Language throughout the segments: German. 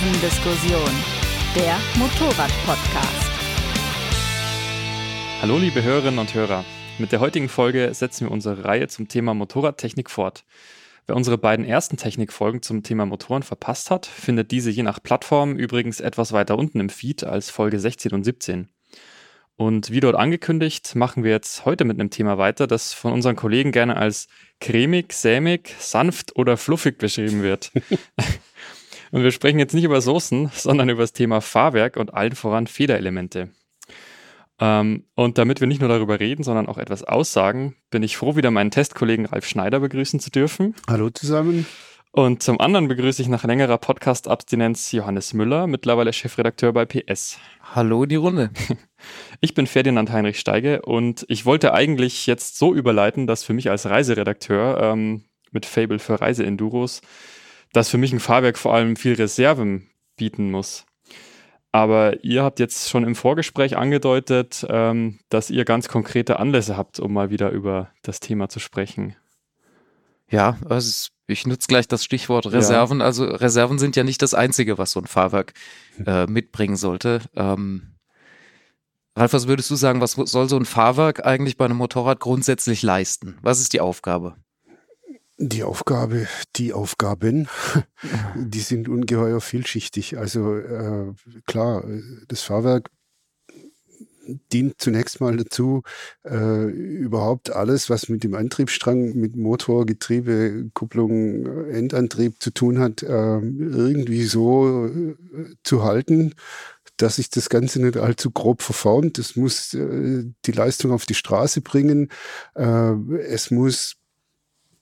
Kurvendiskussion, der Motorrad-Podcast. Hallo liebe Hörerinnen und Hörer. Mit der heutigen Folge setzen wir unsere Reihe zum Thema Motorradtechnik fort. Wer unsere beiden ersten Technikfolgen zum Thema Motoren verpasst hat, findet diese je nach Plattform übrigens etwas weiter unten im Feed als Folge 16 und 17. Und wie dort angekündigt, machen wir jetzt heute mit einem Thema weiter, das von unseren Kollegen gerne als cremig, sämig, sanft oder fluffig beschrieben wird. und wir sprechen jetzt nicht über Soßen, sondern über das Thema Fahrwerk und allen voran Federelemente. Ähm, und damit wir nicht nur darüber reden, sondern auch etwas aussagen, bin ich froh, wieder meinen Testkollegen Ralf Schneider begrüßen zu dürfen. Hallo zusammen. Und zum anderen begrüße ich nach längerer Podcast-Abstinenz Johannes Müller, mittlerweile Chefredakteur bei PS. Hallo in die Runde. Ich bin Ferdinand Heinrich Steige und ich wollte eigentlich jetzt so überleiten, dass für mich als Reiseredakteur ähm, mit Fable für Reiseenduros, dass für mich ein Fahrwerk vor allem viel Reserven bieten muss. Aber ihr habt jetzt schon im Vorgespräch angedeutet, ähm, dass ihr ganz konkrete Anlässe habt, um mal wieder über das Thema zu sprechen. Ja, also ich nutze gleich das Stichwort Reserven. Ja. Also Reserven sind ja nicht das Einzige, was so ein Fahrwerk äh, mitbringen sollte. Ähm, Ralf, was würdest du sagen, was soll so ein Fahrwerk eigentlich bei einem Motorrad grundsätzlich leisten? Was ist die Aufgabe? Die Aufgabe, die Aufgaben, die sind ungeheuer vielschichtig. Also äh, klar, das Fahrwerk dient zunächst mal dazu, äh, überhaupt alles, was mit dem Antriebsstrang, mit Motor, Getriebe, Kupplung, Endantrieb zu tun hat, äh, irgendwie so äh, zu halten, dass sich das Ganze nicht allzu grob verformt. Es muss äh, die Leistung auf die Straße bringen. Äh, es muss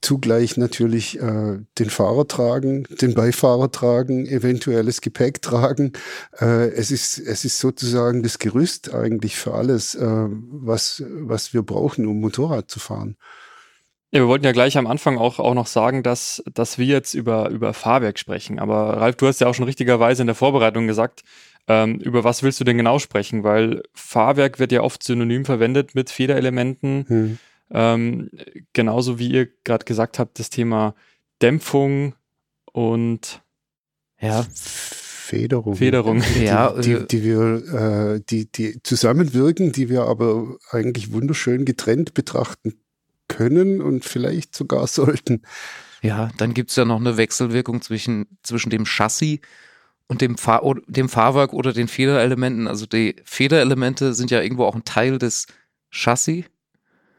zugleich natürlich äh, den Fahrer tragen, den Beifahrer tragen, eventuelles Gepäck tragen. Äh, es, ist, es ist sozusagen das Gerüst eigentlich für alles, äh, was, was wir brauchen, um Motorrad zu fahren. Ja, wir wollten ja gleich am Anfang auch, auch noch sagen, dass, dass wir jetzt über, über Fahrwerk sprechen. Aber Ralf, du hast ja auch schon richtigerweise in der Vorbereitung gesagt, ähm, über was willst du denn genau sprechen? Weil Fahrwerk wird ja oft synonym verwendet mit Federelementen. Hm. Ähm, genauso wie ihr gerade gesagt habt, das Thema Dämpfung und ja. Federung. Federung. Ja, die, die, die wir, äh, die, die zusammenwirken, die wir aber eigentlich wunderschön getrennt betrachten können und vielleicht sogar sollten. Ja, dann gibt es ja noch eine Wechselwirkung zwischen, zwischen dem Chassis und dem, Fahr dem Fahrwerk oder den Federelementen. Also die Federelemente sind ja irgendwo auch ein Teil des Chassis.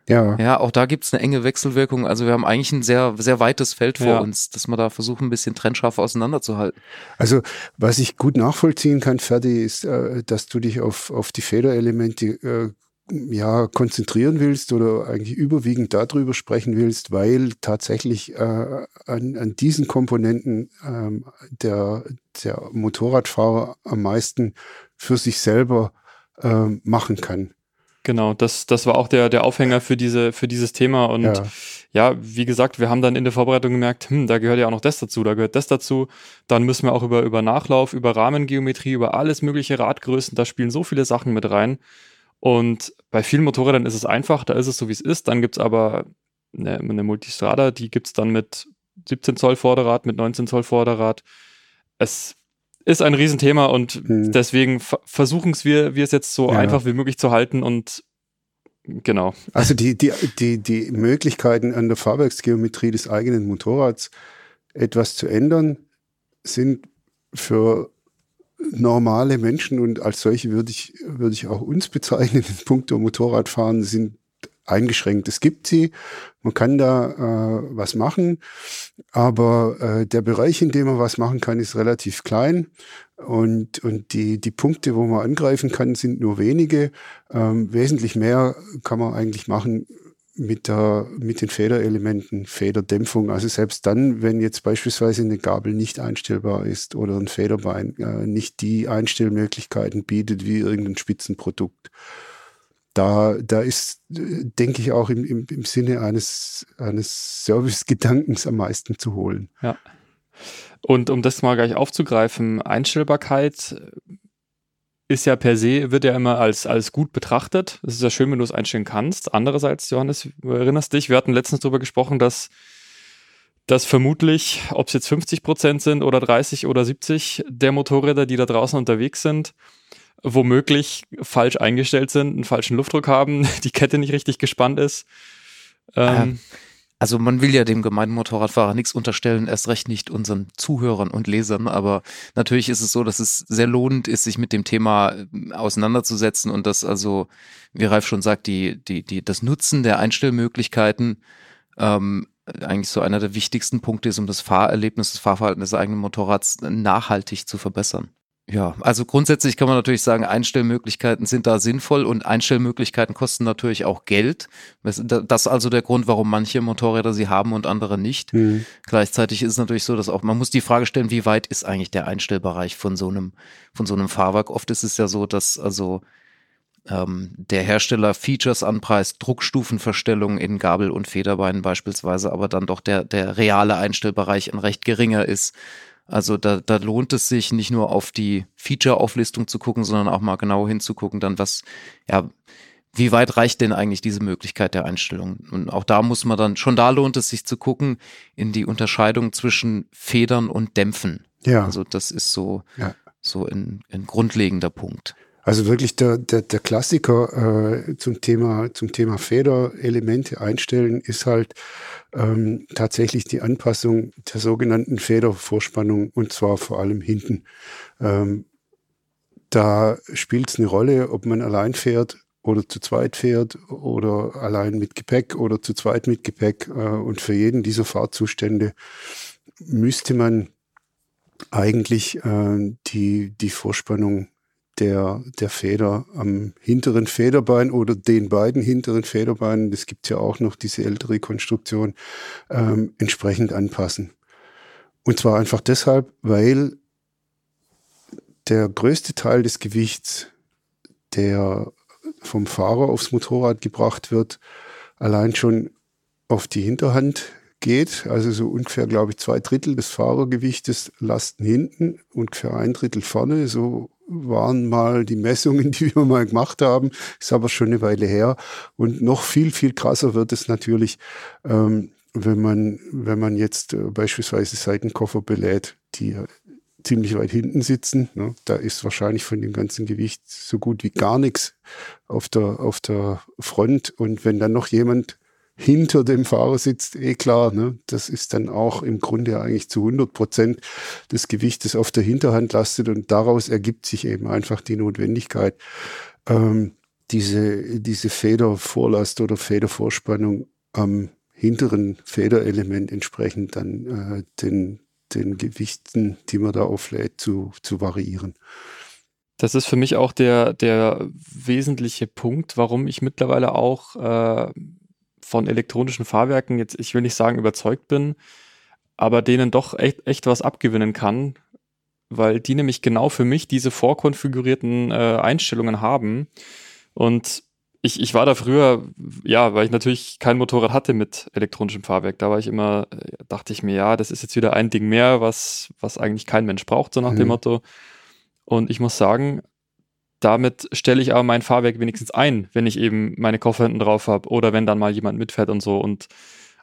Ja. Ja, auch da gibt es eine enge Wechselwirkung. Also wir haben eigentlich ein sehr, sehr weites Feld vor ja. uns, dass wir da versuchen, ein bisschen trennscharf auseinanderzuhalten. Also was ich gut nachvollziehen kann, Ferdi, ist, äh, dass du dich auf, auf die Federelemente äh, ja, konzentrieren willst oder eigentlich überwiegend darüber sprechen willst, weil tatsächlich äh, an, an diesen Komponenten ähm, der, der Motorradfahrer am meisten für sich selber äh, machen kann. Genau, das, das war auch der, der Aufhänger für, diese, für dieses Thema. Und ja. ja. wie gesagt, wir haben dann in der Vorbereitung gemerkt, hm, da gehört ja auch noch das dazu, da gehört das dazu. Dann müssen wir auch über, über Nachlauf, über Rahmengeometrie, über alles mögliche Radgrößen, da spielen so viele Sachen mit rein. Und bei vielen Motorrädern ist es einfach, da ist es so, wie es ist. Dann gibt's aber eine, eine Multistrada, die gibt's dann mit 17 Zoll Vorderrad, mit 19 Zoll Vorderrad. Es ist ein Riesenthema und hm. deswegen versuchen wir, wir es jetzt so ja. einfach wie möglich zu halten und genau. Also die, die, die, die Möglichkeiten an der Fahrwerksgeometrie des eigenen Motorrads etwas zu ändern, sind für normale Menschen und als solche würde ich, würde ich auch uns bezeichnen in puncto Motorradfahren sind eingeschränkt. Es gibt sie, man kann da äh, was machen, aber äh, der Bereich, in dem man was machen kann, ist relativ klein und, und die, die Punkte, wo man angreifen kann, sind nur wenige. Ähm, wesentlich mehr kann man eigentlich machen mit, der, mit den Federelementen, Federdämpfung. Also selbst dann, wenn jetzt beispielsweise eine Gabel nicht einstellbar ist oder ein Federbein äh, nicht die Einstellmöglichkeiten bietet wie irgendein Spitzenprodukt da, da ist, denke ich, auch im, im, im Sinne eines, eines Service-Gedankens am meisten zu holen. Ja. Und um das mal gleich aufzugreifen, Einstellbarkeit ist ja per se, wird ja immer als, als gut betrachtet. Es ist ja schön, wenn du es einstellen kannst. Andererseits, Johannes, erinnerst dich, wir hatten letztens darüber gesprochen, dass dass vermutlich, ob es jetzt 50 Prozent sind oder 30 oder 70 der Motorräder, die da draußen unterwegs sind, womöglich falsch eingestellt sind, einen falschen Luftdruck haben, die Kette nicht richtig gespannt ist. Ähm, also man will ja dem gemeinen Motorradfahrer nichts unterstellen, erst recht nicht unseren Zuhörern und Lesern, aber natürlich ist es so, dass es sehr lohnend ist, sich mit dem Thema äh, auseinanderzusetzen und das also, wie Ralf schon sagt, die, die, die, das Nutzen der Einstellmöglichkeiten ähm, eigentlich so einer der wichtigsten Punkte ist, um das Fahrerlebnis, das Fahrverhalten des eigenen Motorrads nachhaltig zu verbessern. Ja, also grundsätzlich kann man natürlich sagen, Einstellmöglichkeiten sind da sinnvoll und Einstellmöglichkeiten kosten natürlich auch Geld. Das ist also der Grund, warum manche Motorräder sie haben und andere nicht. Mhm. Gleichzeitig ist es natürlich so, dass auch man muss die Frage stellen, wie weit ist eigentlich der Einstellbereich von so einem von so einem Fahrwerk? Oft ist es ja so, dass also ähm, der Hersteller Features anpreist, Druckstufenverstellung in Gabel und Federbeinen beispielsweise, aber dann doch der der reale Einstellbereich ein recht geringer ist. Also da, da lohnt es sich nicht nur auf die Feature-Auflistung zu gucken, sondern auch mal genau hinzugucken, dann was, ja, wie weit reicht denn eigentlich diese Möglichkeit der Einstellung? Und auch da muss man dann, schon da lohnt es sich zu gucken in die Unterscheidung zwischen Federn und Dämpfen. Ja. Also das ist so, ja. so ein, ein grundlegender Punkt. Also wirklich der, der, der Klassiker äh, zum Thema zum Thema Federelemente einstellen ist halt ähm, tatsächlich die Anpassung der sogenannten Federvorspannung und zwar vor allem hinten. Ähm, da spielt es eine Rolle, ob man allein fährt oder zu zweit fährt oder allein mit Gepäck oder zu zweit mit Gepäck. Äh, und für jeden dieser Fahrzustände müsste man eigentlich äh, die, die Vorspannung der, der Feder am hinteren Federbein oder den beiden hinteren Federbeinen, das gibt ja auch noch diese ältere Konstruktion, ähm, entsprechend anpassen. Und zwar einfach deshalb, weil der größte Teil des Gewichts, der vom Fahrer aufs Motorrad gebracht wird, allein schon auf die Hinterhand geht. Also so ungefähr, glaube ich, zwei Drittel des Fahrergewichtes lasten hinten, ungefähr ein Drittel vorne. So waren mal die Messungen, die wir mal gemacht haben. Ist aber schon eine Weile her. Und noch viel, viel krasser wird es natürlich, ähm, wenn man, wenn man jetzt äh, beispielsweise Seitenkoffer belädt, die ziemlich weit hinten sitzen. Ne? Da ist wahrscheinlich von dem ganzen Gewicht so gut wie gar nichts auf der, auf der Front. Und wenn dann noch jemand hinter dem Fahrer sitzt, eh klar, ne? das ist dann auch im Grunde eigentlich zu 100 Prozent des Gewichtes auf der Hinterhand lastet und daraus ergibt sich eben einfach die Notwendigkeit, ähm, diese, diese Federvorlast oder Federvorspannung am hinteren Federelement entsprechend dann äh, den, den Gewichten, die man da auflädt, zu, zu variieren. Das ist für mich auch der, der wesentliche Punkt, warum ich mittlerweile auch äh, von elektronischen Fahrwerken jetzt, ich will nicht sagen überzeugt bin, aber denen doch echt, echt was abgewinnen kann, weil die nämlich genau für mich diese vorkonfigurierten äh, Einstellungen haben. Und ich, ich war da früher, ja, weil ich natürlich kein Motorrad hatte mit elektronischem Fahrwerk. Da war ich immer, äh, dachte ich mir, ja, das ist jetzt wieder ein Ding mehr, was, was eigentlich kein Mensch braucht, so nach mhm. dem Motto. Und ich muss sagen, damit stelle ich aber mein Fahrwerk wenigstens ein, wenn ich eben meine Koffer hinten drauf habe oder wenn dann mal jemand mitfährt und so. Und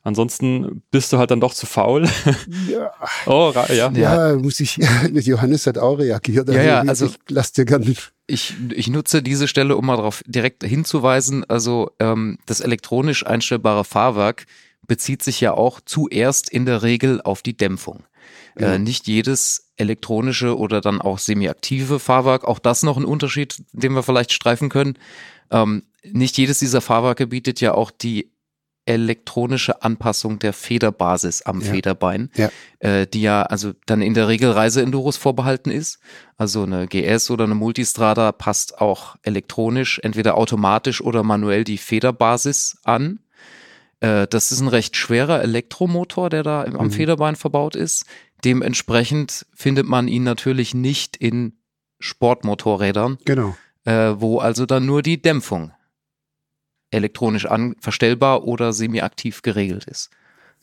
ansonsten bist du halt dann doch zu faul. Ja, oh, ja. ja. muss ich, Johannes hat auch reagiert. Also ja, ja, also ich lass dir gerne. Ich, ich nutze diese Stelle, um mal darauf direkt hinzuweisen. Also ähm, das elektronisch einstellbare Fahrwerk bezieht sich ja auch zuerst in der Regel auf die Dämpfung. Ja. Äh, nicht jedes elektronische oder dann auch semiaktive Fahrwerk, auch das noch ein Unterschied, den wir vielleicht streifen können. Ähm, nicht jedes dieser Fahrwerke bietet ja auch die elektronische Anpassung der Federbasis am ja. Federbein, ja. Äh, die ja also dann in der Regel Reiseenduros vorbehalten ist. Also eine GS oder eine Multistrada passt auch elektronisch, entweder automatisch oder manuell die Federbasis an. Äh, das ist ein recht schwerer Elektromotor, der da am mhm. Federbein verbaut ist. Dementsprechend findet man ihn natürlich nicht in Sportmotorrädern. Genau. Äh, wo also dann nur die Dämpfung elektronisch an, verstellbar oder semi-aktiv geregelt ist.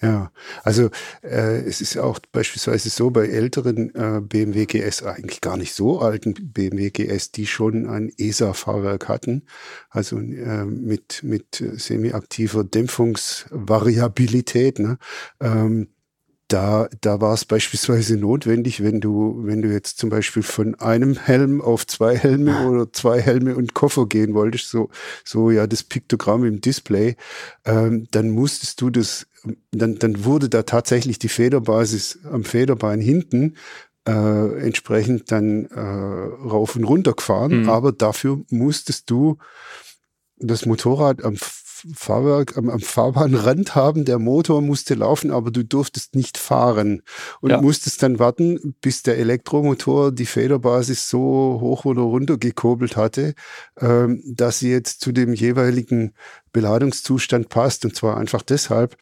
Ja, also äh, es ist auch beispielsweise so bei älteren äh, BMW GS, eigentlich gar nicht so alten BMW GS, die schon ein ESA-Fahrwerk hatten, also äh, mit, mit semi-aktiver Dämpfungsvariabilität. Ne? Ähm, da, da war es beispielsweise notwendig, wenn du, wenn du jetzt zum Beispiel von einem Helm auf zwei Helme oder zwei Helme und Koffer gehen wolltest, so, so ja das Piktogramm im Display, ähm, dann musstest du das, dann, dann wurde da tatsächlich die Federbasis am Federbein hinten äh, entsprechend dann äh, rauf und runter gefahren, mhm. aber dafür musstest du das Motorrad am Fahrwerk am, am Fahrbahnrand haben. Der Motor musste laufen, aber du durftest nicht fahren und ja. musstest dann warten, bis der Elektromotor die Federbasis so hoch oder runter gekurbelt hatte, ähm, dass sie jetzt zu dem jeweiligen Beladungszustand passt. Und zwar einfach deshalb,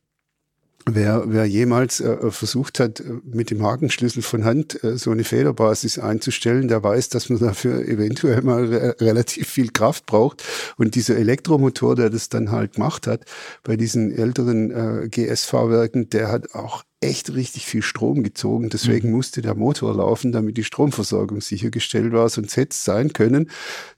Wer, wer jemals äh, versucht hat, äh, mit dem Hakenschlüssel von Hand äh, so eine Federbasis einzustellen, der weiß, dass man dafür eventuell mal re relativ viel Kraft braucht. Und dieser Elektromotor, der das dann halt gemacht hat, bei diesen älteren äh, GS-Fahrwerken, der hat auch echt richtig viel Strom gezogen. Deswegen mhm. musste der Motor laufen, damit die Stromversorgung sichergestellt war. Sonst hätte es sein können,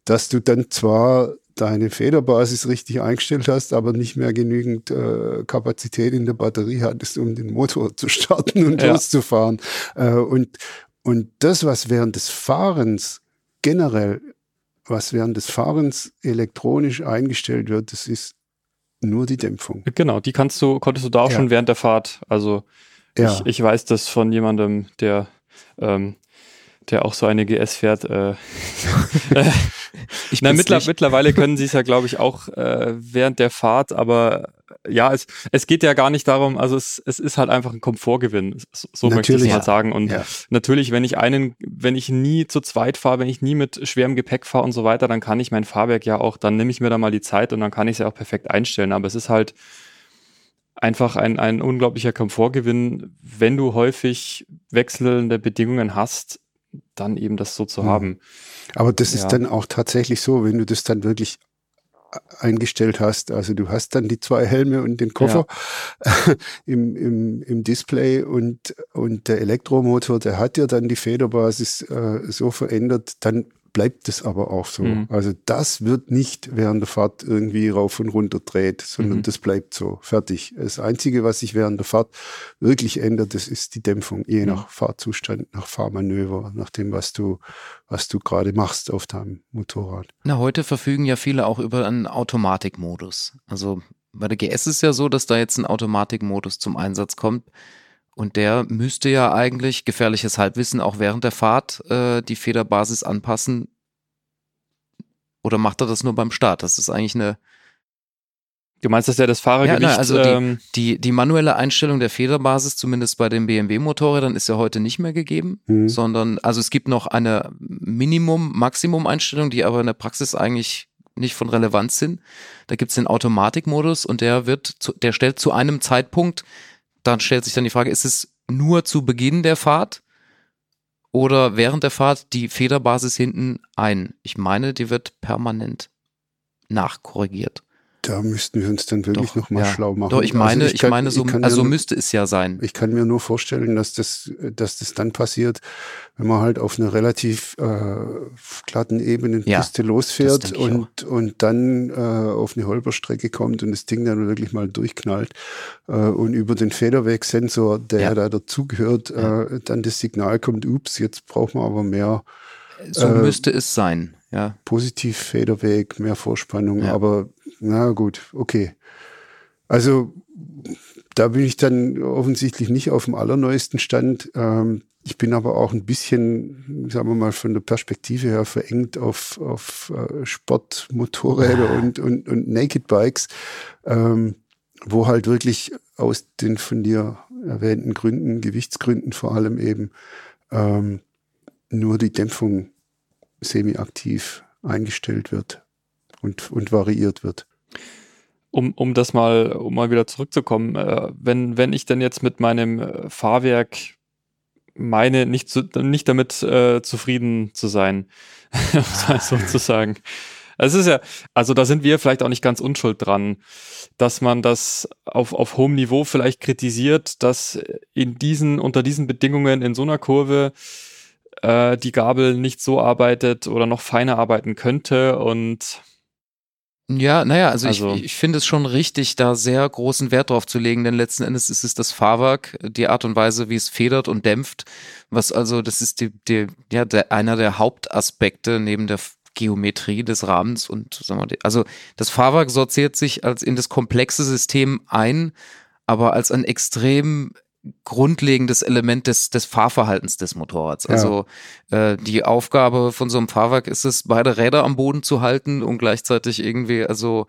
dass du dann zwar deine Federbasis richtig eingestellt hast, aber nicht mehr genügend äh, Kapazität in der Batterie hattest, um den Motor zu starten und ja. loszufahren. Äh, und, und das, was während des Fahrens generell, was während des Fahrens elektronisch eingestellt wird, das ist nur die Dämpfung. Genau, die kannst du, konntest du da auch ja. schon während der Fahrt. Also ja. ich, ich weiß das von jemandem, der ähm, der auch so eine GS fährt. Äh, ich Na, mittler, mittlerweile können sie es ja, glaube ich, auch äh, während der Fahrt, aber ja, es, es geht ja gar nicht darum, also es, es ist halt einfach ein Komfortgewinn, so natürlich, möchte ich mal ja. sagen. Und ja. natürlich, wenn ich einen, wenn ich nie zu zweit fahre, wenn ich nie mit schwerem Gepäck fahre und so weiter, dann kann ich mein Fahrwerk ja auch, dann nehme ich mir da mal die Zeit und dann kann ich es ja auch perfekt einstellen. Aber es ist halt einfach ein, ein unglaublicher Komfortgewinn, wenn du häufig wechselnde Bedingungen hast, dann eben das so zu mhm. haben. Aber das ja. ist dann auch tatsächlich so, wenn du das dann wirklich eingestellt hast. Also du hast dann die zwei Helme und den Koffer ja. im, im, im Display und, und der Elektromotor, der hat ja dann die Federbasis äh, so verändert, dann bleibt es aber auch so. Mhm. Also das wird nicht während der Fahrt irgendwie rauf und runter dreht, sondern mhm. das bleibt so fertig. Das Einzige, was sich während der Fahrt wirklich ändert, das ist die Dämpfung, je mhm. nach Fahrzustand, nach Fahrmanöver, nach dem, was du, was du gerade machst auf deinem Motorrad. Na, heute verfügen ja viele auch über einen Automatikmodus. Also bei der GS ist ja so, dass da jetzt ein Automatikmodus zum Einsatz kommt. Und der müsste ja eigentlich gefährliches Halbwissen auch während der Fahrt äh, die Federbasis anpassen. Oder macht er das nur beim Start? Das ist eigentlich eine. Du meinst, dass er das Fahrergewicht... Ja, nein, also ähm, die, die, die, manuelle Einstellung der Federbasis, zumindest bei den BMW-Motorrädern, ist ja heute nicht mehr gegeben, mhm. sondern also es gibt noch eine Minimum-Maximum-Einstellung, die aber in der Praxis eigentlich nicht von Relevanz sind. Da gibt es den Automatikmodus und der wird, zu, der stellt zu einem Zeitpunkt dann stellt sich dann die Frage, ist es nur zu Beginn der Fahrt oder während der Fahrt die Federbasis hinten ein? Ich meine, die wird permanent nachkorrigiert. Da müssten wir uns dann wirklich nochmal ja. schlau machen. Doch, ich meine, also ich, kann, ich, meine, so, ich also mir, müsste es ja sein. Ich kann mir nur vorstellen, dass das, dass das dann passiert, wenn man halt auf einer relativ äh, glatten Ebene ja, Piste losfährt und, und dann äh, auf eine Holperstrecke kommt und das Ding dann wirklich mal durchknallt äh, und über den Federwegsensor, der ja. da dazugehört, äh, dann das Signal kommt, ups, jetzt braucht man aber mehr. So äh, müsste es sein, ja. Positiv Federweg, mehr Vorspannung, aber na gut, okay. Also da bin ich dann offensichtlich nicht auf dem allerneuesten Stand. Ähm, ich bin aber auch ein bisschen, sagen wir mal, von der Perspektive her verengt auf, auf äh, Sportmotorräder ah. und, und, und Naked Bikes, ähm, wo halt wirklich aus den von dir erwähnten Gründen, Gewichtsgründen vor allem eben, ähm, nur die Dämpfung semi-aktiv eingestellt wird und, und variiert wird um, um das mal, um mal wieder zurückzukommen, äh, wenn, wenn ich denn jetzt mit meinem äh, Fahrwerk meine, nicht, zu, nicht damit äh, zufrieden zu sein, sozusagen. Es ist ja, also da sind wir vielleicht auch nicht ganz unschuld dran, dass man das auf, auf hohem Niveau vielleicht kritisiert, dass in diesen, unter diesen Bedingungen in so einer Kurve äh, die Gabel nicht so arbeitet oder noch feiner arbeiten könnte und Ja, naja, also, Also- ich, ich finde es schon richtig, da sehr großen Wert drauf zu legen, denn letzten Endes ist es das Fahrwerk, die Art und Weise, wie es federt und dämpft, was also, das ist die, die, ja, der, einer der Hauptaspekte neben der Geometrie des Rahmens und sagen wir, also das Fahrwerk sortiert sich als in das komplexe System ein, aber als ein extrem grundlegendes Element des, des Fahrverhaltens des Motorrads. Ja. Also äh, die Aufgabe von so einem Fahrwerk ist es, beide Räder am Boden zu halten und gleichzeitig irgendwie also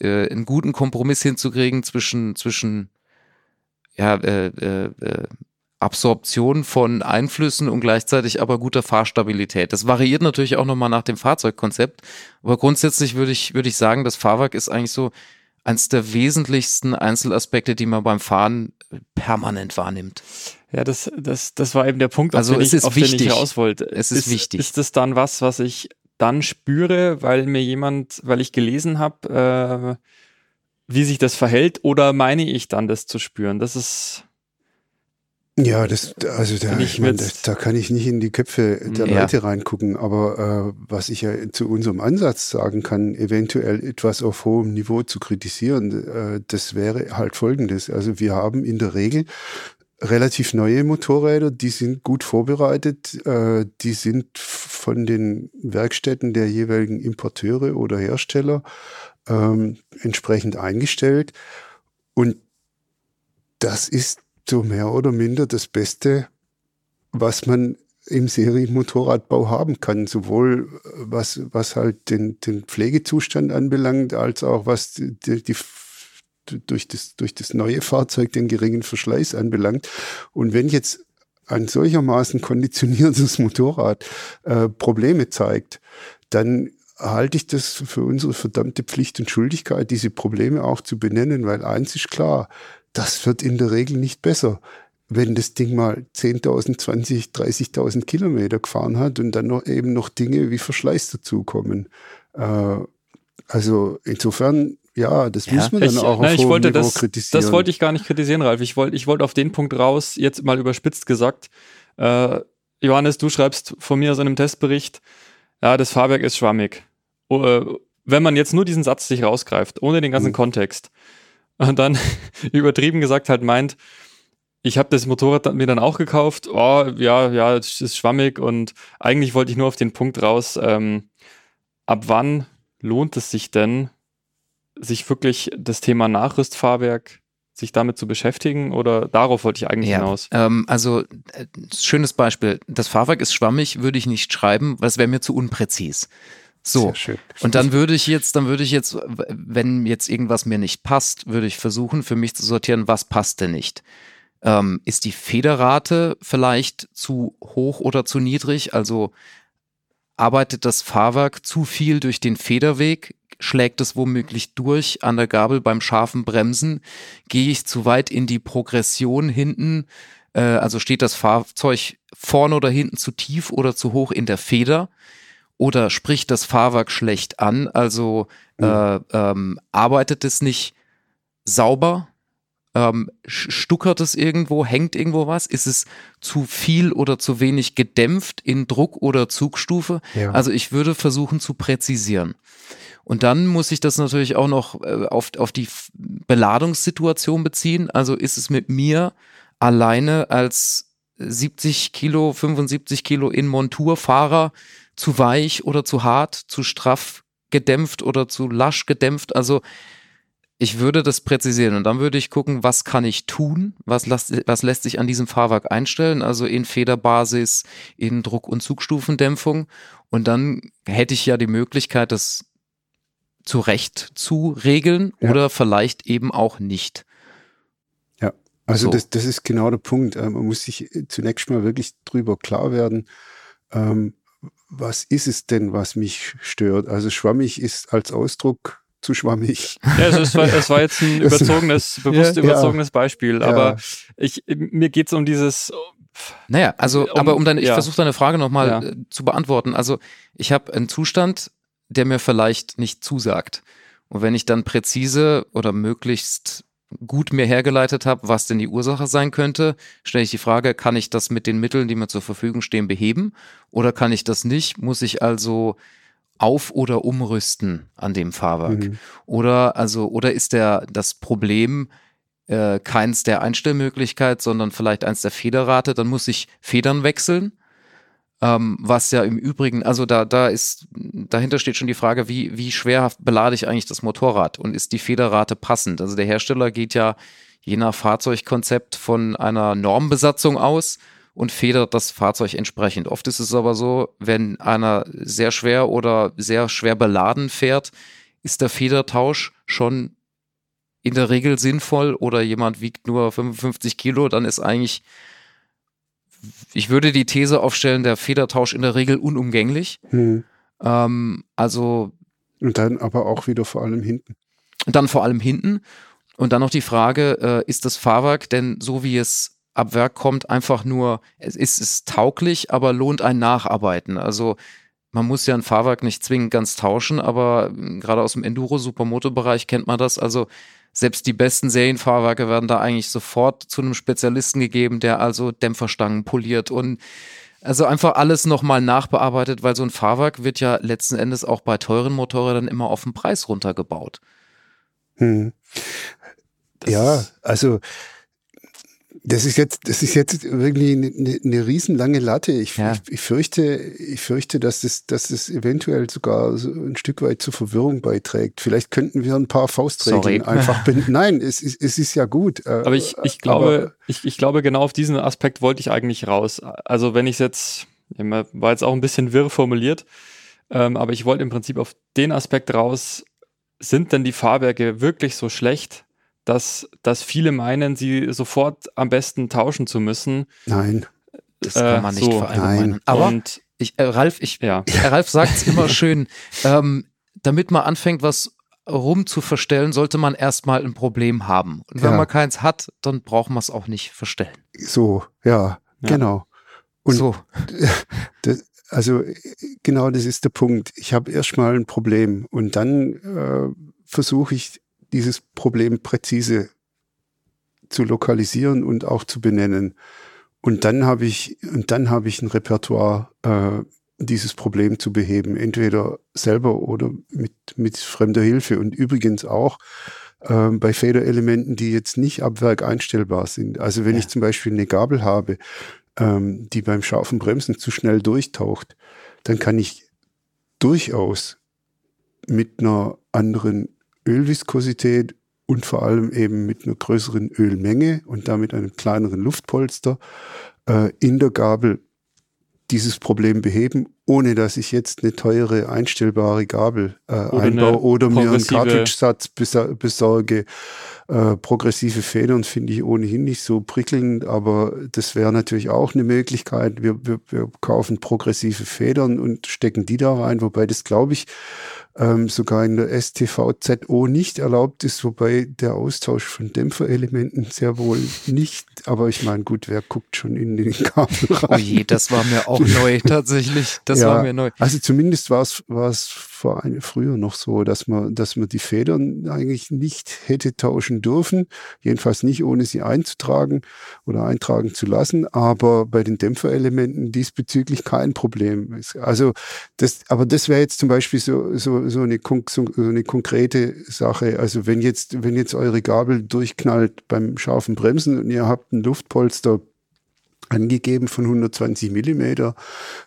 äh, einen guten Kompromiss hinzukriegen zwischen zwischen ja äh, äh, äh, Absorption von Einflüssen und gleichzeitig aber guter Fahrstabilität. Das variiert natürlich auch nochmal nach dem Fahrzeugkonzept, aber grundsätzlich würde ich würde ich sagen, das Fahrwerk ist eigentlich so eines der wesentlichsten Einzelaspekte, die man beim Fahren permanent wahrnimmt. Ja, das, das, das war eben der Punkt, auf, Also den, es ich, ist auf den ich wichtig. raus wollte. Es ist wichtig. Ist das dann was, was ich dann spüre, weil mir jemand, weil ich gelesen habe, äh, wie sich das verhält, oder meine ich dann das zu spüren? Das ist, Ja, das, also da, ich mein, das, da kann ich nicht in die Köpfe der Ja. Leute reingucken, aber äh, was ich ja zu unserem Ansatz sagen kann, eventuell etwas auf hohem Niveau zu kritisieren, äh, das wäre halt folgendes. Also wir haben in der Regel relativ neue Motorräder, die sind gut vorbereitet, äh, die sind von den Werkstätten der jeweiligen Importeure oder Hersteller ähm, entsprechend eingestellt. Und das ist so mehr oder minder das Beste, was man im Serienmotorradbau haben kann, sowohl äh, was, was halt den, den Pflegezustand anbelangt, als auch was die, die, durch, das, durch das neue Fahrzeug den geringen Verschleiß anbelangt. Und wenn jetzt ein solchermaßen konditioniertes Motorrad äh, Probleme zeigt, dann halte ich das für unsere verdammte Pflicht und Schuldigkeit, diese Probleme auch zu benennen, weil eins ist klar, das wird in der Regel nicht besser, wenn das Ding mal 10.000, 20, 30.000 Kilometer gefahren hat und dann noch eben noch Dinge wie Verschleiß dazukommen. Äh, also insofern, ja, das Ja, muss man dann ich, auch nein, auf ich hohem wollte Niveau das, kritisieren. das wollte ich gar nicht kritisieren, Ralf. Ich wollte, ich wollte auf den Punkt raus, jetzt mal überspitzt gesagt. Äh, Johannes, du schreibst von mir aus einem Testbericht, ja, das Fahrwerk ist schwammig. Oh, äh, wenn man jetzt nur diesen Satz sich rausgreift, ohne den ganzen Mhm. Kontext, und dann übertrieben gesagt halt meint, ich habe das Motorrad mir dann auch gekauft, oh, ja, ja, es ist schwammig und eigentlich wollte ich nur auf den Punkt raus, ähm, ab wann lohnt es sich denn, sich wirklich das Thema Nachrüstfahrwerk, sich damit zu beschäftigen oder darauf wollte ich eigentlich hinaus? Ähm, also äh, schönes Beispiel. Das Fahrwerk ist schwammig, würde ich nicht schreiben, weil es wäre mir zu unpräzis. So. Und dann würde ich jetzt, dann würde ich jetzt, wenn jetzt irgendwas mir nicht passt, würde ich versuchen, für mich zu sortieren, was passt denn nicht. Ähm, ist die Federrate vielleicht zu hoch oder zu niedrig? Also arbeitet das Fahrwerk zu viel durch den Federweg? Schlägt es womöglich durch an der Gabel beim scharfen Bremsen? Gehe ich zu weit in die Progression hinten? Äh, also steht das Fahrzeug vorne oder hinten zu tief oder zu hoch in der Feder? Oder spricht das Fahrwerk schlecht an? Also äh, ähm, arbeitet es nicht sauber? Ähm, stuckert es irgendwo? Hängt irgendwo was? Ist es zu viel oder zu wenig gedämpft in Druck oder Zugstufe? Ja. Also ich würde versuchen zu präzisieren. Und dann muss ich das natürlich auch noch äh, auf, auf die Beladungssituation beziehen. Also ist es mit mir alleine als 70 Kilo, 75 Kilo in Monturfahrer zu weich oder zu hart, zu straff gedämpft oder zu lasch gedämpft. Also ich würde das präzisieren und dann würde ich gucken, was kann ich tun, was, las, was lässt sich an diesem Fahrwerk einstellen, also in Federbasis, in Druck- und Zugstufendämpfung. Und dann hätte ich ja die Möglichkeit, das zurecht zu regeln Ja. oder vielleicht eben auch nicht. Also So. das, das ist genau der Punkt. Ähm, Man muss sich zunächst mal wirklich drüber klar werden, ähm, was ist es denn, was mich stört? Also schwammig ist als Ausdruck zu schwammig. Ja, also es, war, es war jetzt ein überzogenes, bewusst Ja. überzogenes Beispiel, Ja. aber ich, mir geht's um dieses, Naja, also, Um- aber um deine, ich versuche deine Frage nochmal Ja. äh, zu beantworten. Also, ich habe einen Zustand, der mir vielleicht nicht zusagt. Und wenn ich dann präzise oder möglichst gut mir hergeleitet habe, was denn die Ursache sein könnte, stelle ich die Frage, kann ich das mit den Mitteln, die mir zur Verfügung stehen, beheben? Oder kann ich das nicht? Muss ich also auf- oder umrüsten an dem Fahrwerk? Mhm. Oder also, oder ist der das Problem äh, keins der Einstellmöglichkeit, sondern vielleicht eins der Federrate, dann muss ich Federn wechseln. Ähm, was ja im Übrigen, also da, da ist, dahinter steht schon die Frage, wie, wie schwerhaft belade ich eigentlich das Motorrad und ist die Federrate passend? Also der Hersteller geht ja je nach Fahrzeugkonzept von einer Normbesatzung aus und federt das Fahrzeug entsprechend. Oft ist es aber so, wenn einer sehr schwer oder sehr schwer beladen fährt, ist der Federtausch schon in der Regel sinnvoll oder jemand wiegt nur 55 Kilo, dann ist eigentlich, ich würde die These aufstellen, der Federtausch in der Regel unumgänglich. Hm. Ähm, also. Und dann aber auch wieder vor allem hinten. Dann vor allem hinten. Und dann noch die Frage, äh, ist das Fahrwerk denn so wie es ab Werk kommt, einfach nur, es ist es tauglich, aber lohnt ein Nacharbeiten. Also man muss ja ein Fahrwerk nicht zwingend ganz tauschen, aber hm, gerade aus dem Enduro-Supermoto-Bereich kennt man das. Also selbst die besten Serienfahrwerke werden da eigentlich sofort zu einem Spezialisten gegeben, der also Dämpferstangen poliert und also einfach alles nochmal nachbearbeitet, weil so ein Fahrwerk wird ja letzten Endes auch bei teuren Motorrädern immer auf den Preis runtergebaut. Hm. Ja, also das ist jetzt, das ist jetzt wirklich eine, eine riesenlange Latte. Ich, ja. ich, ich, fürchte, ich fürchte, dass das, dass das eventuell sogar so ein Stück weit zur Verwirrung beiträgt. Vielleicht könnten wir ein paar Faustregeln Sorry. einfach binden. Nein, es, es, es ist ja gut. Äh, aber ich, ich glaube, ich, ich glaube, genau auf diesen Aspekt wollte ich eigentlich raus. Also wenn ich es jetzt, war jetzt auch ein bisschen wirr formuliert, ähm, aber ich wollte im Prinzip auf den Aspekt raus, sind denn die Fahrwerke wirklich so schlecht, dass, dass viele meinen, sie sofort am besten tauschen zu müssen. Nein. Das kann man nicht so, verallgemeinern. Aber und, ich, äh, Ralf, ich, ja. Ralf sagt es immer schön, ähm, damit man anfängt, was rum zu verstellen, sollte man erstmal ein Problem haben. Und wenn ja. man keins hat, dann braucht man es auch nicht verstellen. So, ja, ja. genau. Und so. Das, also genau das ist der Punkt. Ich habe erstmal ein Problem und dann äh, versuche ich dieses Problem präzise zu lokalisieren und auch zu benennen. Und dann habe ich, und dann habe ich ein Repertoire, äh, dieses Problem zu beheben, entweder selber oder mit, mit fremder Hilfe. Und übrigens auch äh, bei Federelementen, die jetzt nicht ab Werk einstellbar sind. Also wenn ja. ich zum Beispiel eine Gabel habe, ähm, die beim scharfen Bremsen zu schnell durchtaucht, dann kann ich durchaus mit einer anderen Ölviskosität und vor allem eben mit einer größeren Ölmenge und damit einem kleineren Luftpolster äh, in der Gabel dieses Problem beheben, ohne dass ich jetzt eine teure einstellbare Gabel äh, oder einbaue oder mir einen Cartridge-Satz besorge. Äh, progressive Federn finde ich ohnehin nicht so prickelnd, aber das wäre natürlich auch eine Möglichkeit. Wir, wir, wir kaufen progressive Federn und stecken die da rein, wobei das, glaube ich, ähm, sogar in der STVZO nicht erlaubt ist, wobei der Austausch von Dämpferelementen sehr wohl nicht, aber ich meine, gut, wer guckt schon in den Kabel rein? Oh je, das war mir auch neu, tatsächlich. Das ja, war mir neu. Also zumindest war es, war es vor eine, früher noch so, dass man, dass man die Federn eigentlich nicht hätte tauschen dürfen, jedenfalls nicht ohne sie einzutragen oder eintragen zu lassen, aber bei den Dämpferelementen diesbezüglich kein Problem. Also das, aber das wäre jetzt zum Beispiel so, so, so, eine, so eine konkrete Sache. Also wenn jetzt, wenn jetzt eure Gabel durchknallt beim scharfen Bremsen und ihr habt ein Luftpolster angegeben von 120 Millimeter,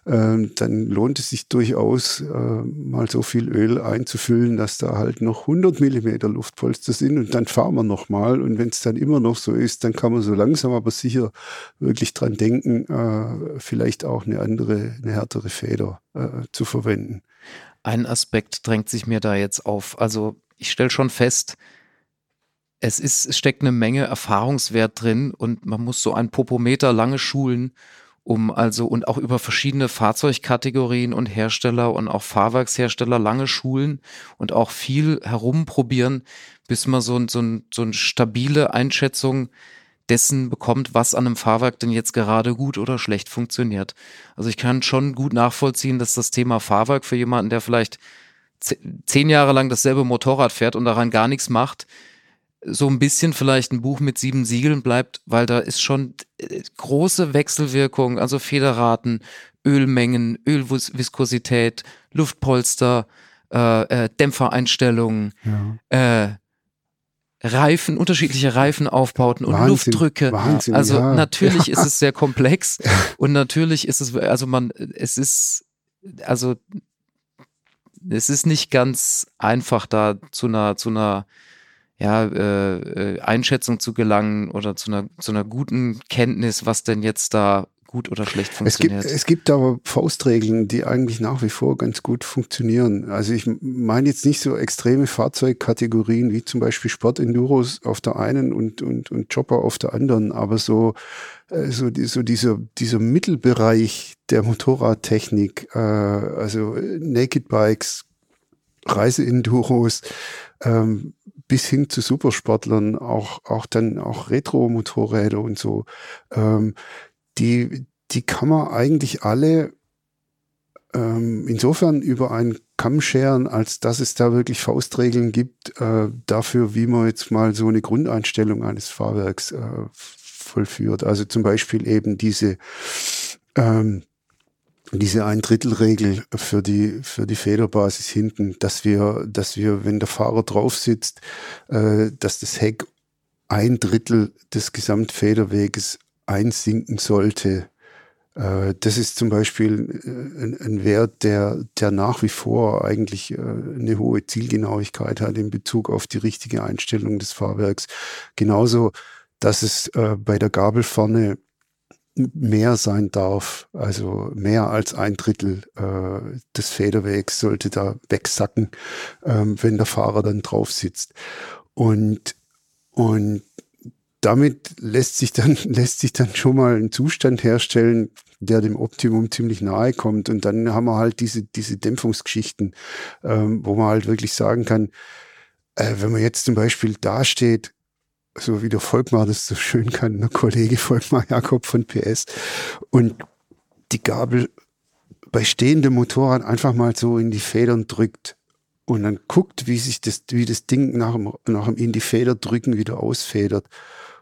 ähm, dann lohnt es sich durchaus, äh, mal so viel Öl einzufüllen, dass da halt noch 100 Millimeter Luftpolster sind und dann fahren wir nochmal und wenn es dann immer noch so ist, dann kann man so langsam aber sicher wirklich dran denken, äh, vielleicht auch eine andere, eine härtere Feder äh, zu verwenden. Ein Aspekt drängt sich mir da jetzt auf. Also ich stelle schon fest, es ist, es steckt eine Menge Erfahrungswert drin und man muss so ein Popometer lange schulen, um also und auch über verschiedene Fahrzeugkategorien und Hersteller und auch Fahrwerkshersteller lange schulen und auch viel herumprobieren, bis man so, so, so eine stabile Einschätzung dessen bekommt, was an einem Fahrwerk denn jetzt gerade gut oder schlecht funktioniert. Also ich kann schon gut nachvollziehen, dass das Thema Fahrwerk für jemanden, der vielleicht zehn Jahre lang dasselbe Motorrad fährt und daran gar nichts macht, so ein bisschen vielleicht ein Buch mit sieben Siegeln bleibt, weil da ist schon äh, große Wechselwirkung, also Federraten, Ölmengen, Ölviskosität, Luftpolster, äh, äh, Dämpfereinstellungen, ja. äh, Reifen, unterschiedliche Reifenaufbauten und Wahnsinn, Luftdrücke. Wahnsinn, also ja. natürlich ist es sehr komplex und natürlich ist es, also man, es ist, also es ist nicht ganz einfach da zu einer, zu einer ja, äh, äh, Einschätzung zu gelangen oder zu einer, zu einer guten Kenntnis, was denn jetzt da gut oder schlecht funktioniert. Es gibt, es gibt aber Faustregeln, die eigentlich nach wie vor ganz gut funktionieren. Also ich meine jetzt nicht so extreme Fahrzeugkategorien wie zum Beispiel Sportenduros auf der einen und, und, und Chopper auf der anderen, aber so, äh, so, so dieser, dieser Mittelbereich der Motorradtechnik, äh, also Naked Bikes, Reiseenduros, ähm, bis hin zu Supersportlern, auch, auch dann auch Retro-Motorräder und so. Ähm, die, die kann man eigentlich alle ähm, insofern über einen Kamm scheren, als dass es da wirklich Faustregeln gibt äh, dafür, wie man jetzt mal so eine Grundeinstellung eines Fahrwerks äh, vollführt. Also zum Beispiel eben diese ähm, diese ein Drittel Regel für die für die Federbasis hinten, dass wir dass wir wenn der Fahrer drauf sitzt, äh, dass das Heck ein Drittel des Gesamtfederweges einsinken sollte. Äh, das ist zum Beispiel äh, ein, ein, Wert, der, der nach wie vor eigentlich äh, eine hohe Zielgenauigkeit hat in Bezug auf die richtige Einstellung des Fahrwerks. Genauso, dass es äh, bei der Gabel vorne mehr sein darf, also mehr als ein Drittel äh, des Federwegs sollte da wegsacken, ähm, wenn der Fahrer dann drauf sitzt. Und, und damit lässt sich dann, lässt sich dann schon mal ein Zustand herstellen, der dem Optimum ziemlich nahe kommt. Und dann haben wir halt diese, diese Dämpfungsgeschichten, ähm, wo man halt wirklich sagen kann, äh, wenn man jetzt zum Beispiel dasteht, so wie der Volkmar das so schön kann, der Kollege Volkmar Jakob von PS. Und die Gabel bei stehendem Motorrad einfach mal so in die Federn drückt und dann guckt, wie sich das, wie das Ding nach dem, nach dem in die Feder drücken wieder ausfedert.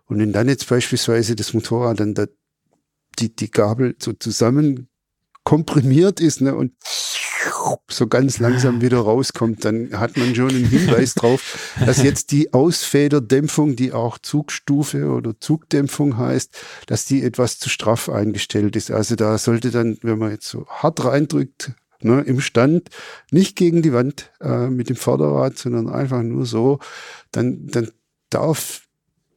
Und wenn dann jetzt beispielsweise das Motorrad dann da, die, die Gabel so zusammen komprimiert ist ne, und so ganz langsam wieder rauskommt, dann hat man schon einen Hinweis drauf, dass jetzt die Ausfederdämpfung, die auch Zugstufe oder Zugdämpfung heißt, dass die etwas zu straff eingestellt ist. Also da sollte dann, wenn man jetzt so hart reindrückt, ne, im Stand, nicht gegen die Wand äh, mit dem Vorderrad, sondern einfach nur so, dann, dann darf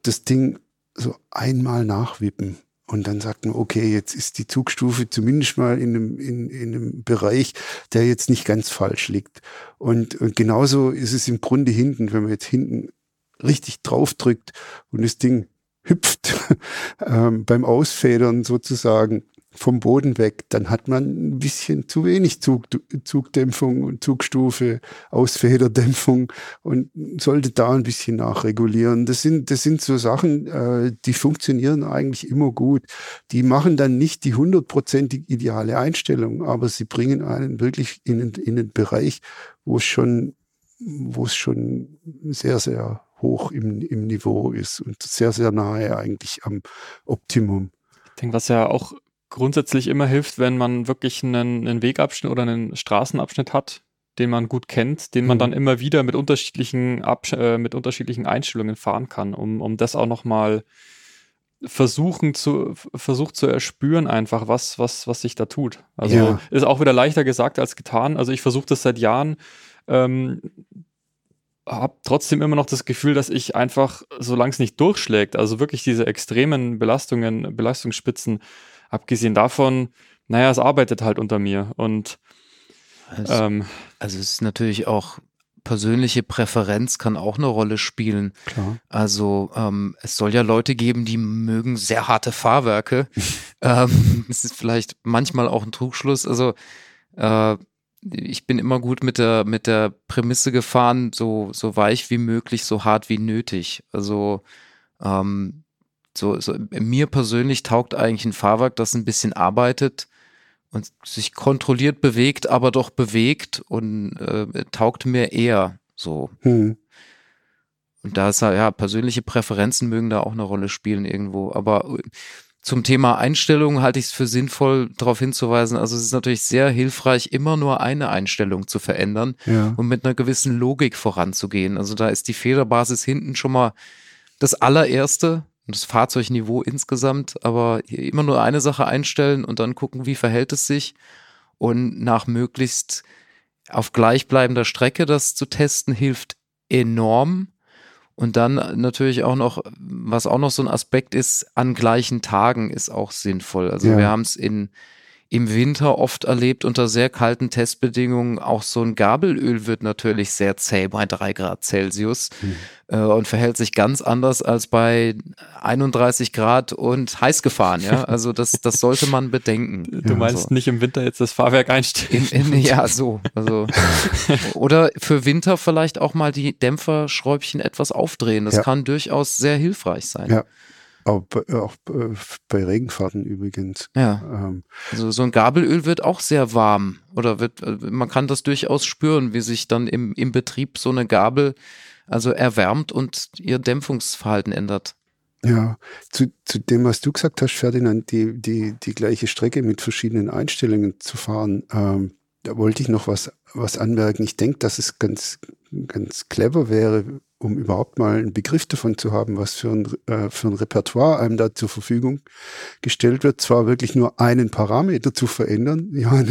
das Ding so einmal nachwippen. Und dann sagt man, okay, jetzt ist die Zugstufe zumindest mal in einem, in, in einem Bereich, der jetzt nicht ganz falsch liegt. Und, und genauso ist es im Grunde hinten, wenn man jetzt hinten richtig draufdrückt und das Ding hüpft ähm, beim Ausfedern sozusagen, vom Boden weg, dann hat man ein bisschen zu wenig Zug, Zugdämpfung und Zugstufe, Ausfederdämpfung und sollte da ein bisschen nachregulieren. Das sind, das sind so Sachen, äh, die funktionieren eigentlich immer gut. Die machen dann nicht die hundertprozentig ideale Einstellung, aber sie bringen einen wirklich in, in den Bereich, wo es schon, wo es schon sehr, sehr hoch im, im Niveau ist und sehr, sehr nahe eigentlich am Optimum. Ich denke, was ja auch grundsätzlich immer hilft, wenn man wirklich einen, einen Wegabschnitt oder einen Straßenabschnitt hat, den man gut kennt, den man mhm. dann immer wieder mit unterschiedlichen, Absch äh, mit unterschiedlichen Einstellungen fahren kann, um, um das auch nochmal versuchen zu, versucht zu erspüren einfach, was, was, was sich da tut. Also ja. ist auch wieder leichter gesagt als getan. Also ich versuche das seit Jahren, ähm, habe trotzdem immer noch das Gefühl, dass ich einfach, solange es nicht durchschlägt, also wirklich diese extremen Belastungen, Belastungsspitzen abgesehen davon, naja, es arbeitet halt unter mir und also, ähm, also es ist natürlich auch persönliche Präferenz kann auch eine Rolle spielen. Klar. Also ähm, es soll ja Leute geben, die mögen sehr harte Fahrwerke. ähm, es ist vielleicht manchmal auch ein Trugschluss. Also äh, ich bin immer gut mit der mit der Prämisse gefahren, so so weich wie möglich, so hart wie nötig. Also ähm, so, so mir persönlich taugt eigentlich ein Fahrwerk, das ein bisschen arbeitet und sich kontrolliert bewegt, aber doch bewegt und äh, taugt mir eher so. Hm. und da ist ja, persönliche Präferenzen mögen da auch eine Rolle spielen irgendwo. Aber äh, zum Thema Einstellung halte ich es für sinnvoll, darauf hinzuweisen. Also es ist natürlich sehr hilfreich, immer nur eine Einstellung zu verändern Ja. und mit einer gewissen Logik voranzugehen. Also da ist die Federbasis hinten schon mal das allererste, das Fahrzeugniveau insgesamt, aber immer nur eine Sache einstellen und dann gucken, wie verhält es sich und nach möglichst auf gleichbleibender Strecke das zu testen hilft enorm. Und dann natürlich auch noch, was auch noch so ein Aspekt ist, an gleichen Tagen ist auch sinnvoll. Also Ja. wir haben es in im Winter oft erlebt unter sehr kalten Testbedingungen. Auch so ein Gabelöl wird natürlich sehr zäh bei drei Grad Celsius äh, und verhält sich ganz anders als bei 31 Grad und heiß gefahren. Ja, also das, das sollte man bedenken. Du meinst Also. nicht im Winter jetzt das Fahrwerk einstellen? In, in, ja, so. Also, oder für Winter vielleicht auch mal die Dämpferschräubchen etwas aufdrehen. Das Ja. kann durchaus sehr hilfreich sein. Ja. Auch, bei- auch äh, bei Regenfahrten übrigens. Ja, Ähm, also so ein Gabelöl wird auch sehr warm oder wird, äh, man kann das durchaus spüren, wie sich dann im, im Betrieb so eine Gabel also erwärmt und ihr Dämpfungsverhalten ändert. Ja, zu, zu dem, was du gesagt hast, Ferdinand, die, die, die gleiche Strecke mit verschiedenen Einstellungen zu fahren, ähm, da wollte ich noch was, was anmerken. Ich denke, dass es ganz, ganz clever wäre, um überhaupt mal einen Begriff davon zu haben, was für ein, äh, für ein Repertoire einem da zur Verfügung gestellt wird. Zwar wirklich nur einen Parameter zu verändern, ja,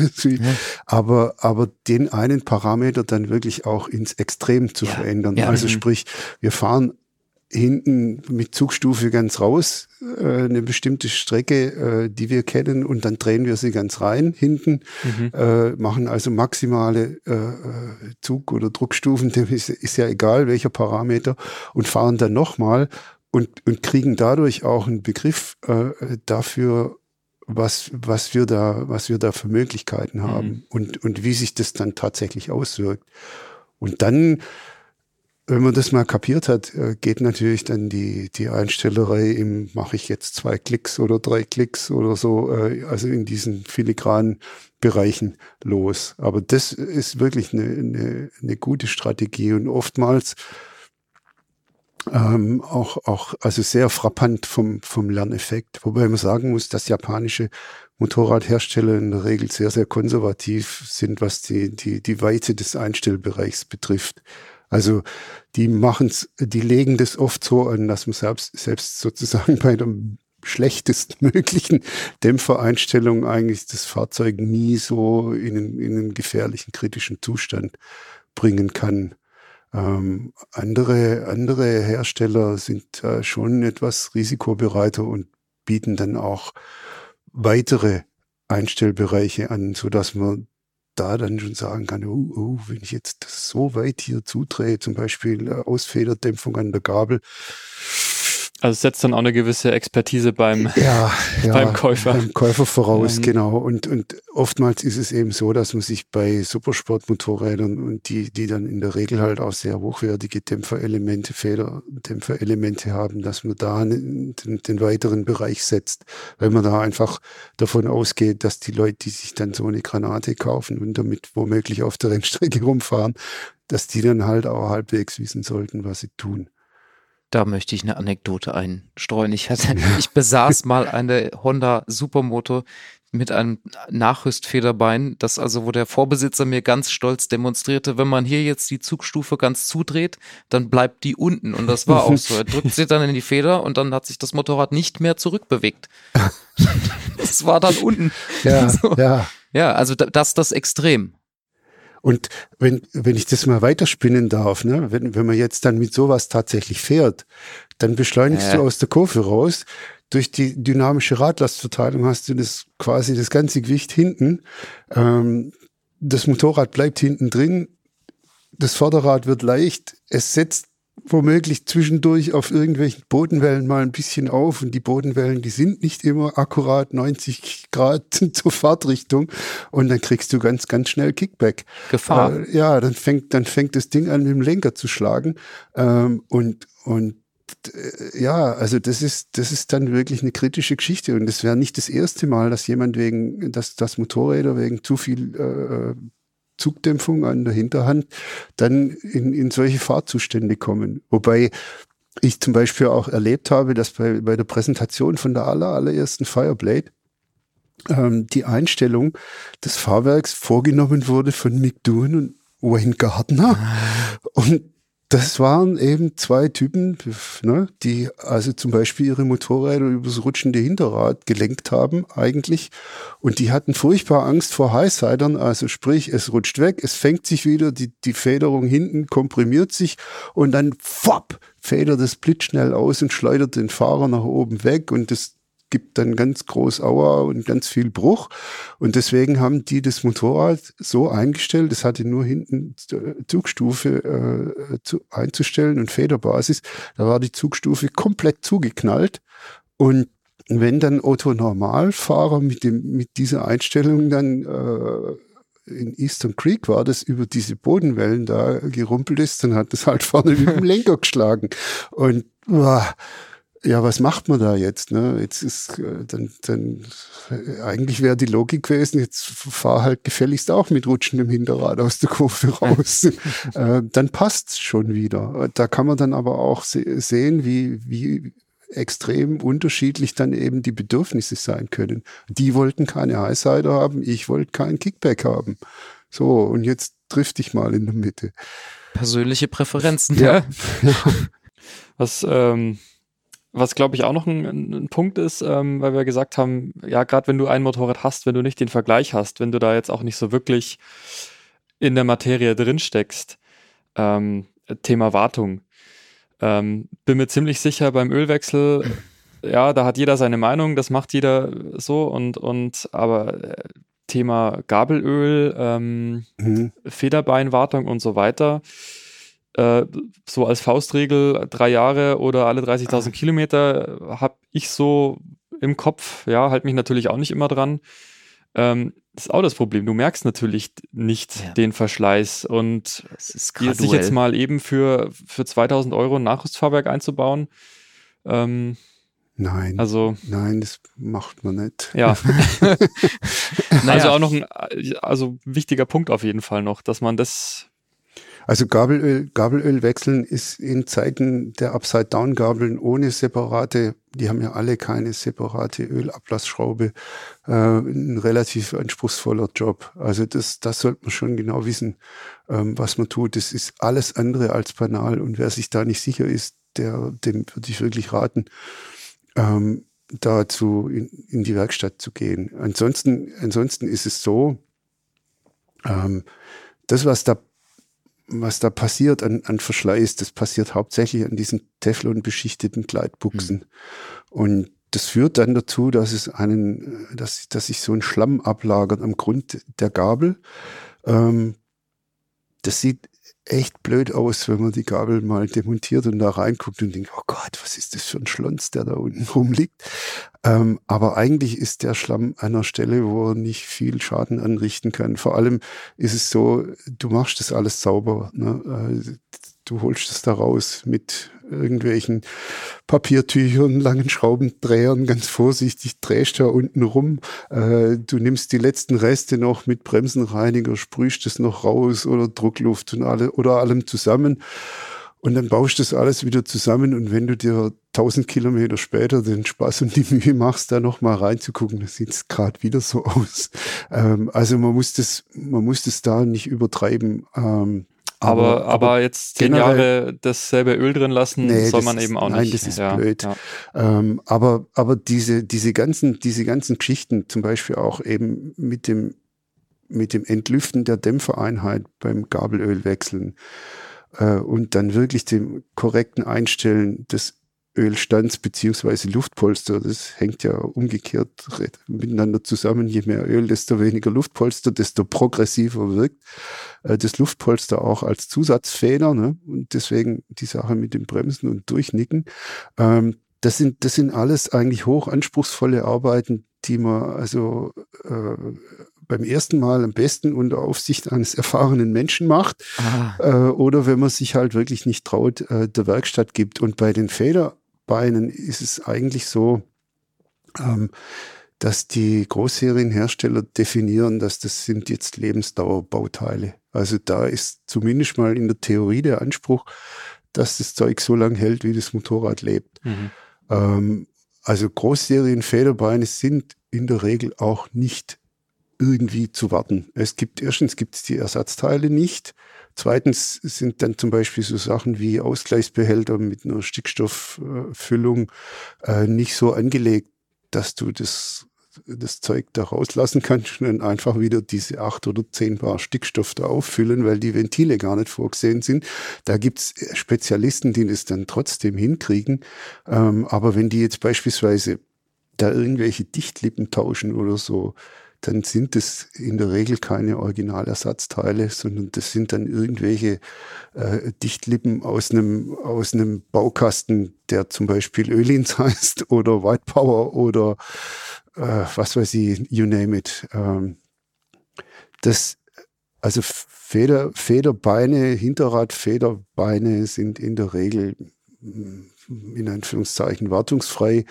aber, aber den einen Parameter dann wirklich auch ins Extrem zu Ja, verändern. ja. Also Mhm. sprich, wir fahren hinten mit Zugstufe ganz raus, äh, eine bestimmte Strecke, äh, die wir kennen, und dann drehen wir sie ganz rein hinten, Mhm. äh, machen also maximale äh, äh, Zug- oder Druckstufen, dem ist, ist ja egal welcher Parameter, und fahren dann nochmal und, und kriegen dadurch auch einen Begriff äh, dafür, was, was, wir da, was wir da für Möglichkeiten haben und, und wie sich das dann tatsächlich auswirkt. Und dann wenn man das mal kapiert hat, äh, geht natürlich dann die, die Einstellerei im, mache ich jetzt zwei Klicks oder drei Klicks oder so, äh, also in diesen filigranen Bereichen los. Aber das ist wirklich eine, eine, eine gute Strategie und oftmals ähm, auch, auch also sehr frappant vom, vom Lerneffekt. Wobei man sagen muss, dass japanische Motorradhersteller in der Regel sehr, sehr konservativ sind, was die, die, die Weite des Einstellbereichs betrifft. Also die machen's, die legen das oft so an, dass man selbst, selbst sozusagen bei der schlechtestmöglichen Dämpfereinstellung eigentlich das Fahrzeug nie so in einen, in einen gefährlichen, kritischen Zustand bringen kann. Ähm, andere, andere Hersteller sind äh, schon etwas risikobereiter und bieten dann auch weitere Einstellbereiche an, so dass man da dann schon sagen kann, oh, oh, wenn ich jetzt so weit hier zudrehe, zum Beispiel äh, Ausfederdämpfung an der Gabel, Also setzt dann auch eine gewisse Expertise beim, ja, ja, Beim Käufer. Beim Käufer voraus, Ähm. genau. Und, und oftmals ist es eben so, dass man sich bei Supersportmotorrädern und die, die dann in der Regel halt auch sehr hochwertige Dämpferelemente, Federdämpferelemente haben, dass man da den, den, den weiteren Bereich setzt, weil man da einfach davon ausgeht, dass die Leute, die sich dann so eine Granate kaufen und damit womöglich auf der Rennstrecke rumfahren, dass die dann halt auch halbwegs wissen sollten, was sie tun. Da möchte ich eine Anekdote einstreuen. Ich hatte, ich besaß mal eine Honda Supermoto mit einem Nachrüstfederbein, das also, wo der Vorbesitzer mir ganz stolz demonstrierte, wenn man hier jetzt die Zugstufe ganz zudreht, dann bleibt die unten. Und das war auch so. Er drückt sie dann in die Feder und dann hat sich das Motorrad nicht mehr zurückbewegt. Das war dann unten. Ja, So. ja. Ja, also da- das das Extrem. Und wenn, wenn ich das mal weiterspinnen darf, ne, wenn, wenn man jetzt dann mit sowas tatsächlich fährt, dann beschleunigst Ja. du aus der Kurve raus. Durch die dynamische Radlastverteilung hast du das quasi das ganze Gewicht hinten. Ähm, das Motorrad bleibt hinten drin. Das Vorderrad wird leicht. Es setzt womöglich zwischendurch auf irgendwelchen Bodenwellen mal ein bisschen auf und die Bodenwellen, die sind nicht immer akkurat 90 Grad zur Fahrtrichtung und dann kriegst du ganz, ganz schnell Kickback. Gefahr. Äh, ja, dann fängt, dann fängt das Ding an, mit dem Lenker zu schlagen. Ähm, und, und äh, ja, also das ist, das ist dann wirklich eine kritische Geschichte. Und es wäre nicht das erste Mal, dass jemand wegen, dass, dass Motorräder wegen zu viel, äh, Zugdämpfung an der Hinterhand dann in, in solche Fahrzustände kommen. Wobei ich zum Beispiel auch erlebt habe, dass bei, bei der Präsentation von der aller, allerersten Fireblade ähm, die Einstellung des Fahrwerks vorgenommen wurde von Mick und Wayne Gardner. Und das waren eben zwei Typen, ne, die also zum Beispiel ihre Motorräder übers rutschende Hinterrad gelenkt haben eigentlich. Und die hatten furchtbar Angst vor Highsidern, also sprich, es rutscht weg, es fängt sich wieder, die, die Federung hinten komprimiert sich und dann fopp, federt es blitzschnell aus und schleudert den Fahrer nach oben weg und das gibt dann ganz groß Aua und ganz viel Bruch. Und deswegen haben die das Motorrad so eingestellt, es hatte nur hinten Zugstufe äh, zu, einzustellen und Federbasis. Da war die Zugstufe komplett zugeknallt. Und wenn dann Otto Normalfahrer mit, dem, mit dieser Einstellung dann äh, in Eastern Creek war, das über diese Bodenwellen da gerumpelt ist, dann hat das halt vorne mit dem Lenker geschlagen. Und boah, ja, was macht man da jetzt? Ne? Jetzt ist äh, dann, dann eigentlich wäre die Logik gewesen, jetzt fahr halt gefälligst auch mit rutschendem Hinterrad aus der Kurve raus. äh, dann passt's schon wieder. Da kann man dann aber auch se sehen, wie, wie extrem unterschiedlich dann eben die Bedürfnisse sein können. Die wollten keine Highsider haben, ich wollte keinen Kickback haben. So, und jetzt trifft dich mal in der Mitte. Persönliche Präferenzen, ja. ja. Was ähm, was glaube ich auch noch ein, ein Punkt ist, ähm, weil wir gesagt haben, ja, gerade wenn du ein Motorrad hast, wenn du nicht den Vergleich hast, wenn du da jetzt auch nicht so wirklich in der Materie drin steckst, ähm, Thema Wartung. Ähm, bin mir ziemlich sicher beim Ölwechsel, ja, da hat jeder seine Meinung, das macht jeder so und, und aber äh, Thema Gabelöl, ähm, mhm. Federbeinwartung und so weiter äh, so als Faustregel drei Jahre oder alle 30.000 Kilometer habe ich so im Kopf. Ja, halt mich natürlich auch nicht immer dran. Ähm, das ist auch das Problem. Du merkst natürlich nicht ja. den Verschleiß und sich jetzt mal eben für, für 2000 Euro ein Nachrüstfahrwerk einzubauen. Ähm, Nein. Also, nein, das macht man nicht. Ja. also auch noch ein also wichtiger Punkt auf jeden Fall noch, dass man das also Gabelöl, Gabelöl wechseln ist in Zeiten der Upside-Down-Gabeln ohne separate, die haben ja alle keine separate Ölablassschraube, äh, ein relativ anspruchsvoller Job. Also das, das sollte man schon genau wissen, ähm, was man tut. Das ist alles andere als banal und wer sich da nicht sicher ist, der, dem würde ich wirklich raten, ähm, dazu in, in die Werkstatt zu gehen. Ansonsten, ansonsten ist es so, ähm, das, was da was da passiert an, an Verschleiß, das passiert hauptsächlich an diesen Teflon-beschichteten Gleitbuchsen. Mhm. Und das führt dann dazu, dass es einen, dass, dass sich so ein Schlamm ablagert am Grund der Gabel. Ähm, das sieht echt blöd aus, wenn man die Gabel mal demontiert und da reinguckt und denkt, oh Gott, was ist das für ein Schlons, der da unten rumliegt. Ähm, aber eigentlich ist der Schlamm an einer Stelle, wo er nicht viel Schaden anrichten kann. Vor allem ist es so, du machst das alles sauber. Ne? Äh, du holst es da raus mit irgendwelchen Papiertüchern, langen Schraubendrehern, ganz vorsichtig, drehst da unten rum. Äh, du nimmst die letzten Reste noch mit Bremsenreiniger, sprühst es noch raus oder Druckluft und alle, oder allem zusammen. Und dann baust du das alles wieder zusammen und wenn du dir tausend Kilometer später den Spaß und die Mühe machst, da nochmal reinzugucken, dann sieht es gerade wieder so aus. Ähm, also man muss das, man muss das da nicht übertreiben. Ähm, aber, aber, aber, jetzt zehn Jahre dasselbe Öl drin lassen, nee, soll man eben auch nein, nicht. Nein, das ist ja, blöd. Ja. Ähm, aber, aber diese, diese ganzen, diese ganzen Geschichten, zum Beispiel auch eben mit dem, mit dem Entlüften der Dämpfereinheit beim Gabelöl wechseln äh, und dann wirklich dem korrekten Einstellen des Ölstands beziehungsweise Luftpolster. Das hängt ja umgekehrt miteinander zusammen. Je mehr Öl, desto weniger Luftpolster, desto progressiver wirkt äh, das Luftpolster auch als Zusatzfeder. Ne? Und deswegen die Sache mit dem Bremsen und Durchnicken. Ähm, das sind, das sind alles eigentlich hoch anspruchsvolle Arbeiten, die man also äh, beim ersten Mal am besten unter Aufsicht eines erfahrenen Menschen macht. Äh, oder wenn man sich halt wirklich nicht traut, äh, der Werkstatt gibt. Und bei den Feder Beinen ist es eigentlich so, ähm, dass die Großserienhersteller definieren, dass das sind jetzt Lebensdauerbauteile. Also da ist zumindest mal in der Theorie der Anspruch, dass das Zeug so lange hält, wie das Motorrad lebt. Mhm. Ähm, also Großserienfederbeine sind in der Regel auch nicht irgendwie zu warten. Es gibt erstens gibt es die Ersatzteile nicht. Zweitens sind dann zum Beispiel so Sachen wie Ausgleichsbehälter mit einer Stickstofffüllung äh, nicht so angelegt, dass du das, das Zeug da rauslassen kannst und einfach wieder diese acht oder zehn Bar Stickstoff da auffüllen, weil die Ventile gar nicht vorgesehen sind. Da gibt's Spezialisten, die das dann trotzdem hinkriegen. Ähm, aber wenn die jetzt beispielsweise da irgendwelche Dichtlippen tauschen oder so, dann sind es in der Regel keine Originalersatzteile, sondern das sind dann irgendwelche äh, Dichtlippen aus einem aus einem Baukasten, der zum Beispiel Ölins heißt oder White Power oder äh, was weiß ich, you name it. Ähm, das also Feder, Federbeine, Hinterradfederbeine sind in der Regel in Anführungszeichen wartungsfrei.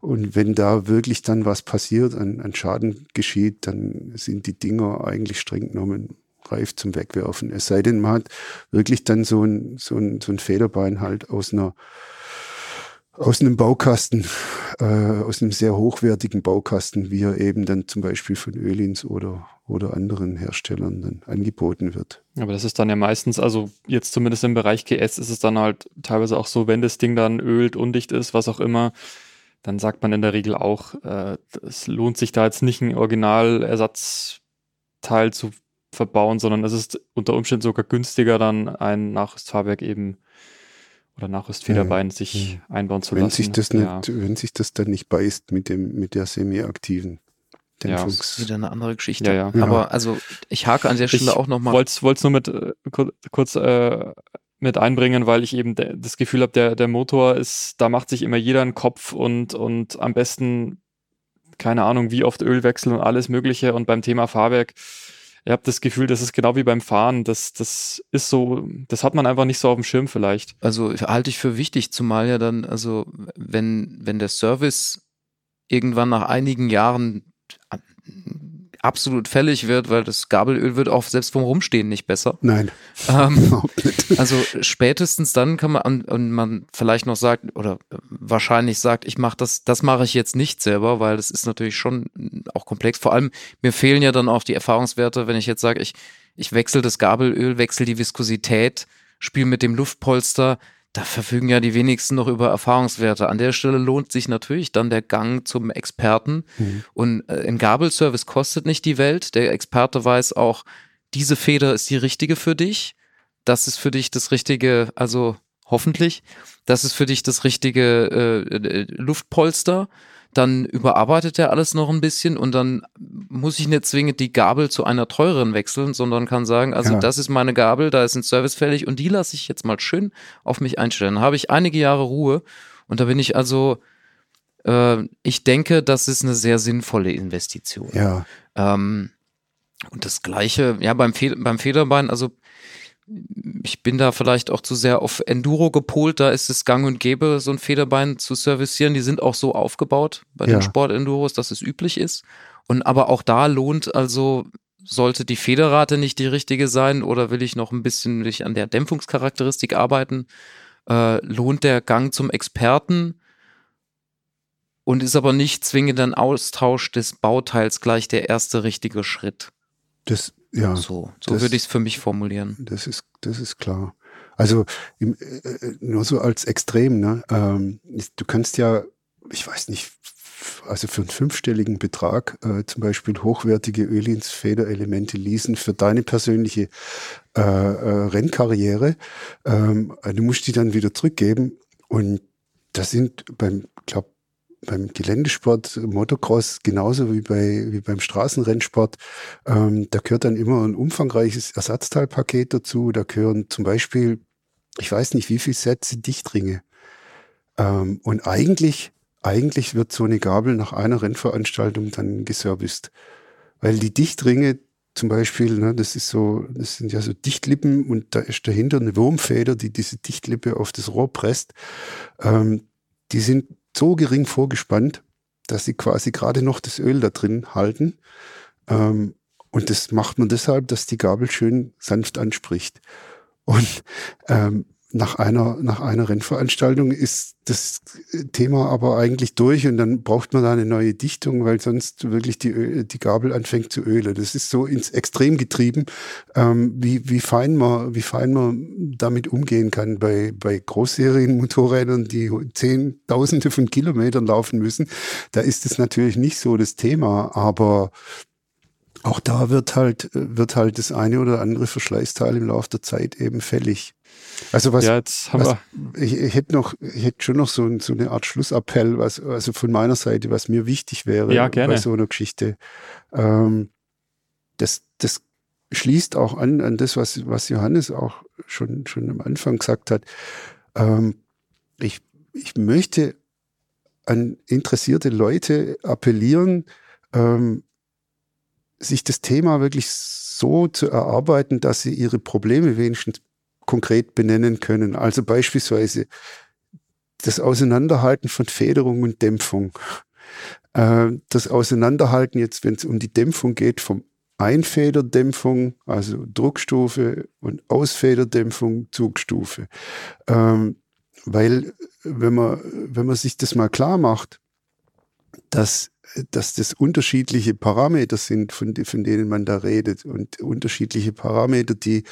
Und wenn da wirklich dann was passiert, an, an Schaden geschieht, dann sind die Dinger eigentlich streng genommen reif zum Wegwerfen. Es sei denn, man hat wirklich dann so ein, so ein, so ein Federbein halt aus einer aus einem Baukasten, äh, aus einem sehr hochwertigen Baukasten, wie er eben dann zum Beispiel von Ölins oder, oder anderen Herstellern dann angeboten wird. Aber das ist dann ja meistens, also jetzt zumindest im Bereich GS ist es dann halt teilweise auch so, wenn das Ding dann ölt, undicht ist, was auch immer, dann sagt man in der Regel auch, äh, es lohnt sich da jetzt nicht ein Originalersatzteil zu verbauen, sondern es ist unter Umständen sogar günstiger, dann ein Nachrüstfahrwerk eben oder Nachrüstfederbein ja, sich ja. einbauen zu wenn lassen. Sich das nicht, ja. Wenn sich das dann nicht beißt mit dem, mit der semi-aktiven Dämpfungs. Ja, das ist wieder eine andere Geschichte. Ja, ja. Aber also ich hake an der Stelle ich auch nochmal. Ich wollte es nur mit äh, kurz äh, mit einbringen, weil ich eben das Gefühl habe, der, der Motor ist, da macht sich immer jeder einen Kopf und, und am besten, keine Ahnung, wie oft Ölwechsel und alles Mögliche. Und beim Thema Fahrwerk ich habe das Gefühl, das ist genau wie beim Fahren. Das, das ist so, das hat man einfach nicht so auf dem Schirm vielleicht. Also halte ich für wichtig, zumal ja dann, also wenn, wenn der Service irgendwann nach einigen Jahren absolut fällig wird, weil das Gabelöl wird auch selbst vom Rumstehen nicht besser. Nein. Ähm, also spätestens dann kann man und man vielleicht noch sagt oder wahrscheinlich sagt, ich mache das, das mache ich jetzt nicht selber, weil das ist natürlich schon auch komplex. Vor allem mir fehlen ja dann auch die Erfahrungswerte, wenn ich jetzt sage, ich ich wechsle das Gabelöl, wechsle die Viskosität, spiele mit dem Luftpolster da verfügen ja die wenigsten noch über Erfahrungswerte. An der Stelle lohnt sich natürlich dann der Gang zum Experten. Mhm. Und äh, ein Gabelservice kostet nicht die Welt. Der Experte weiß auch, diese Feder ist die richtige für dich. Das ist für dich das richtige, also hoffentlich, das ist für dich das richtige äh, äh Luftpolster dann überarbeitet er alles noch ein bisschen und dann muss ich nicht zwingend die Gabel zu einer teureren wechseln, sondern kann sagen, also ja. das ist meine Gabel, da ist ein Service fällig und die lasse ich jetzt mal schön auf mich einstellen. Dann habe ich einige Jahre Ruhe und da bin ich also, äh, ich denke, das ist eine sehr sinnvolle Investition. Ja. Ähm, und das Gleiche, ja, beim, Fe beim Federbein, also ich bin da vielleicht auch zu sehr auf Enduro gepolt. Da ist es gang und gäbe, so ein Federbein zu servicieren. Die sind auch so aufgebaut bei ja. den Sportenduros, dass es üblich ist. Und aber auch da lohnt also, sollte die Federrate nicht die richtige sein oder will ich noch ein bisschen ich an der Dämpfungscharakteristik arbeiten, äh, lohnt der Gang zum Experten und ist aber nicht zwingend ein Austausch des Bauteils gleich der erste richtige Schritt. Das ja, so, so würde ich es für mich formulieren. Das ist, das ist klar. Also im, äh, äh, nur so als Extrem, ne? Ähm, du kannst ja, ich weiß nicht, also für einen fünfstelligen Betrag äh, zum Beispiel hochwertige Ölins Federelemente leasen für deine persönliche äh, äh, Rennkarriere. Ähm, du musst die dann wieder zurückgeben und das sind beim, glaube beim Geländesport, Motocross, genauso wie, bei, wie beim Straßenrennsport, ähm, da gehört dann immer ein umfangreiches Ersatzteilpaket dazu. Da gehören zum Beispiel, ich weiß nicht, wie viele Sätze Dichtringe. Ähm, und eigentlich, eigentlich wird so eine Gabel nach einer Rennveranstaltung dann geserviced. Weil die Dichtringe zum Beispiel, ne, das ist so, das sind ja so Dichtlippen und da ist dahinter eine Wurmfeder, die diese Dichtlippe auf das Rohr presst. Ähm, die sind so gering vorgespannt, dass sie quasi gerade noch das Öl da drin halten. Ähm, und das macht man deshalb, dass die Gabel schön sanft anspricht. Und ähm, nach einer, nach einer Rennveranstaltung ist das Thema aber eigentlich durch und dann braucht man da eine neue Dichtung, weil sonst wirklich die, die Gabel anfängt zu ölen. Das ist so ins Extrem getrieben, ähm, wie, wie, fein man, wie fein man damit umgehen kann bei, bei Großserienmotorrädern, die Zehntausende von Kilometern laufen müssen. Da ist es natürlich nicht so das Thema, aber auch da wird halt, wird halt das eine oder andere Verschleißteil im Laufe der Zeit eben fällig. Also was, ja, was ich, ich hätte noch, ich hätte schon noch so, so eine Art Schlussappell, was, also von meiner Seite, was mir wichtig wäre Ja, bei so einer Geschichte. Ähm, das, das schließt auch an, an das, was, was Johannes auch schon, schon am Anfang gesagt hat. Ähm, ich, ich möchte an interessierte Leute appellieren, ähm, sich das Thema wirklich so zu erarbeiten, dass sie ihre Probleme wenigstens konkret benennen können. Also beispielsweise das Auseinanderhalten von Federung und Dämpfung. Äh, das Auseinanderhalten jetzt, wenn es um die Dämpfung geht, vom Einfederdämpfung, also Druckstufe und Ausfederdämpfung, Zugstufe. Ähm, weil wenn man, wenn man sich das mal klar macht, dass, dass das unterschiedliche Parameter sind, von, von denen man da redet und unterschiedliche Parameter, die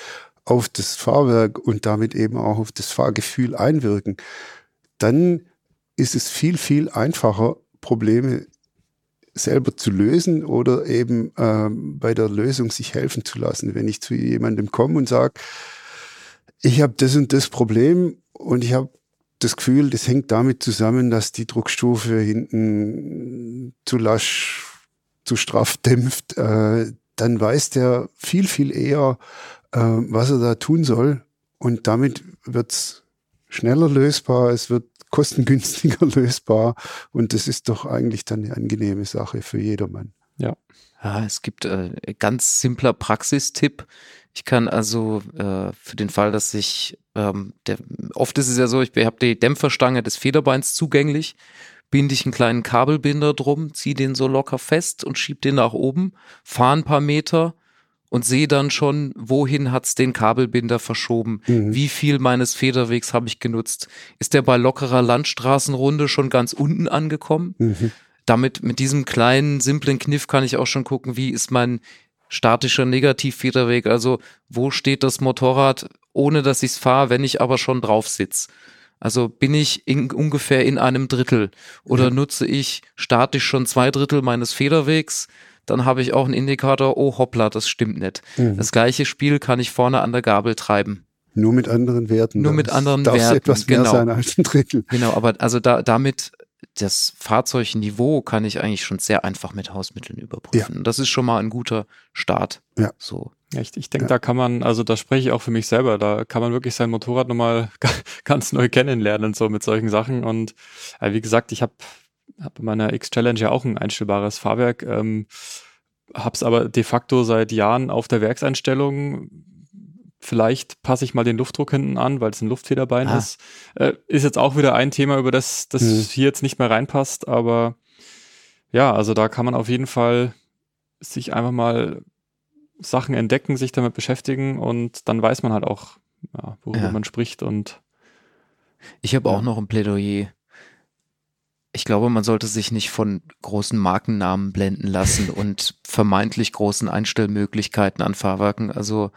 auf das Fahrwerk und damit eben auch auf das Fahrgefühl einwirken, dann ist es viel, viel einfacher, Probleme selber zu lösen oder eben ähm, bei der Lösung sich helfen zu lassen. Wenn ich zu jemandem komme und sage, ich habe das und das Problem und ich habe das Gefühl, das hängt damit zusammen, dass die Druckstufe hinten zu lasch, zu straff dämpft, äh, dann weiß der viel, viel eher, äh, was er da tun soll. Und damit wird's schneller lösbar, es wird kostengünstiger lösbar. Und das ist doch eigentlich dann eine angenehme Sache für jedermann. Ja. Ja, es gibt äh, ganz simpler Praxistipp. Ich kann also äh, für den Fall, dass ich, ähm, der, oft ist es ja so, ich habe die Dämpferstange des Federbeins zugänglich, binde ich einen kleinen Kabelbinder drum, ziehe den so locker fest und schieb den nach oben, fahre ein paar Meter und sehe dann schon, wohin hat's den Kabelbinder verschoben, Mhm. wie viel meines Federwegs habe ich genutzt. Ist der bei lockerer Landstraßenrunde schon ganz unten angekommen? Mhm. Damit mit diesem kleinen, simplen Kniff kann ich auch schon gucken, wie ist mein statischer Negativfederweg, also wo steht das Motorrad, ohne dass ich es fahre, wenn ich aber schon drauf sitz. Also bin ich in, ungefähr in einem Drittel oder Ja. nutze ich statisch schon zwei Drittel meines Federwegs, dann habe ich auch einen Indikator, oh hoppla, das stimmt nicht. Mhm. Das gleiche Spiel kann ich vorne an der Gabel treiben. Nur mit anderen Werten. Nur mit anderen darf Werten, etwas mehr genau. sein als ein Drittel. Genau, aber also da, damit das Fahrzeugniveau kann ich eigentlich schon sehr einfach mit Hausmitteln überprüfen. Und Das ist schon mal ein guter Start. Ja. So. Echt, ich denke, Ja. da kann man, also da spreche ich auch für mich selber, da kann man wirklich sein Motorrad nochmal ganz neu kennenlernen, so mit solchen Sachen. Und äh, wie gesagt, ich habe hab in meiner X-Challenge ja auch ein einstellbares Fahrwerk, ähm, hab's aber de facto seit Jahren auf der Werkseinstellung. Vielleicht passe ich mal den Luftdruck hinten an, weil es ein Luftfederbein Ah. ist. Äh, ist jetzt auch wieder ein Thema, über das das Mhm. hier jetzt nicht mehr reinpasst, aber ja, also da kann man auf jeden Fall sich einfach mal Sachen entdecken, sich damit beschäftigen und dann weiß man halt auch, ja, worüber Ja. man spricht und Ich habe Ja. auch noch ein Plädoyer. Ich glaube, man sollte sich nicht von großen Markennamen blenden lassen und vermeintlich großen Einstellmöglichkeiten an Fahrwerken. Also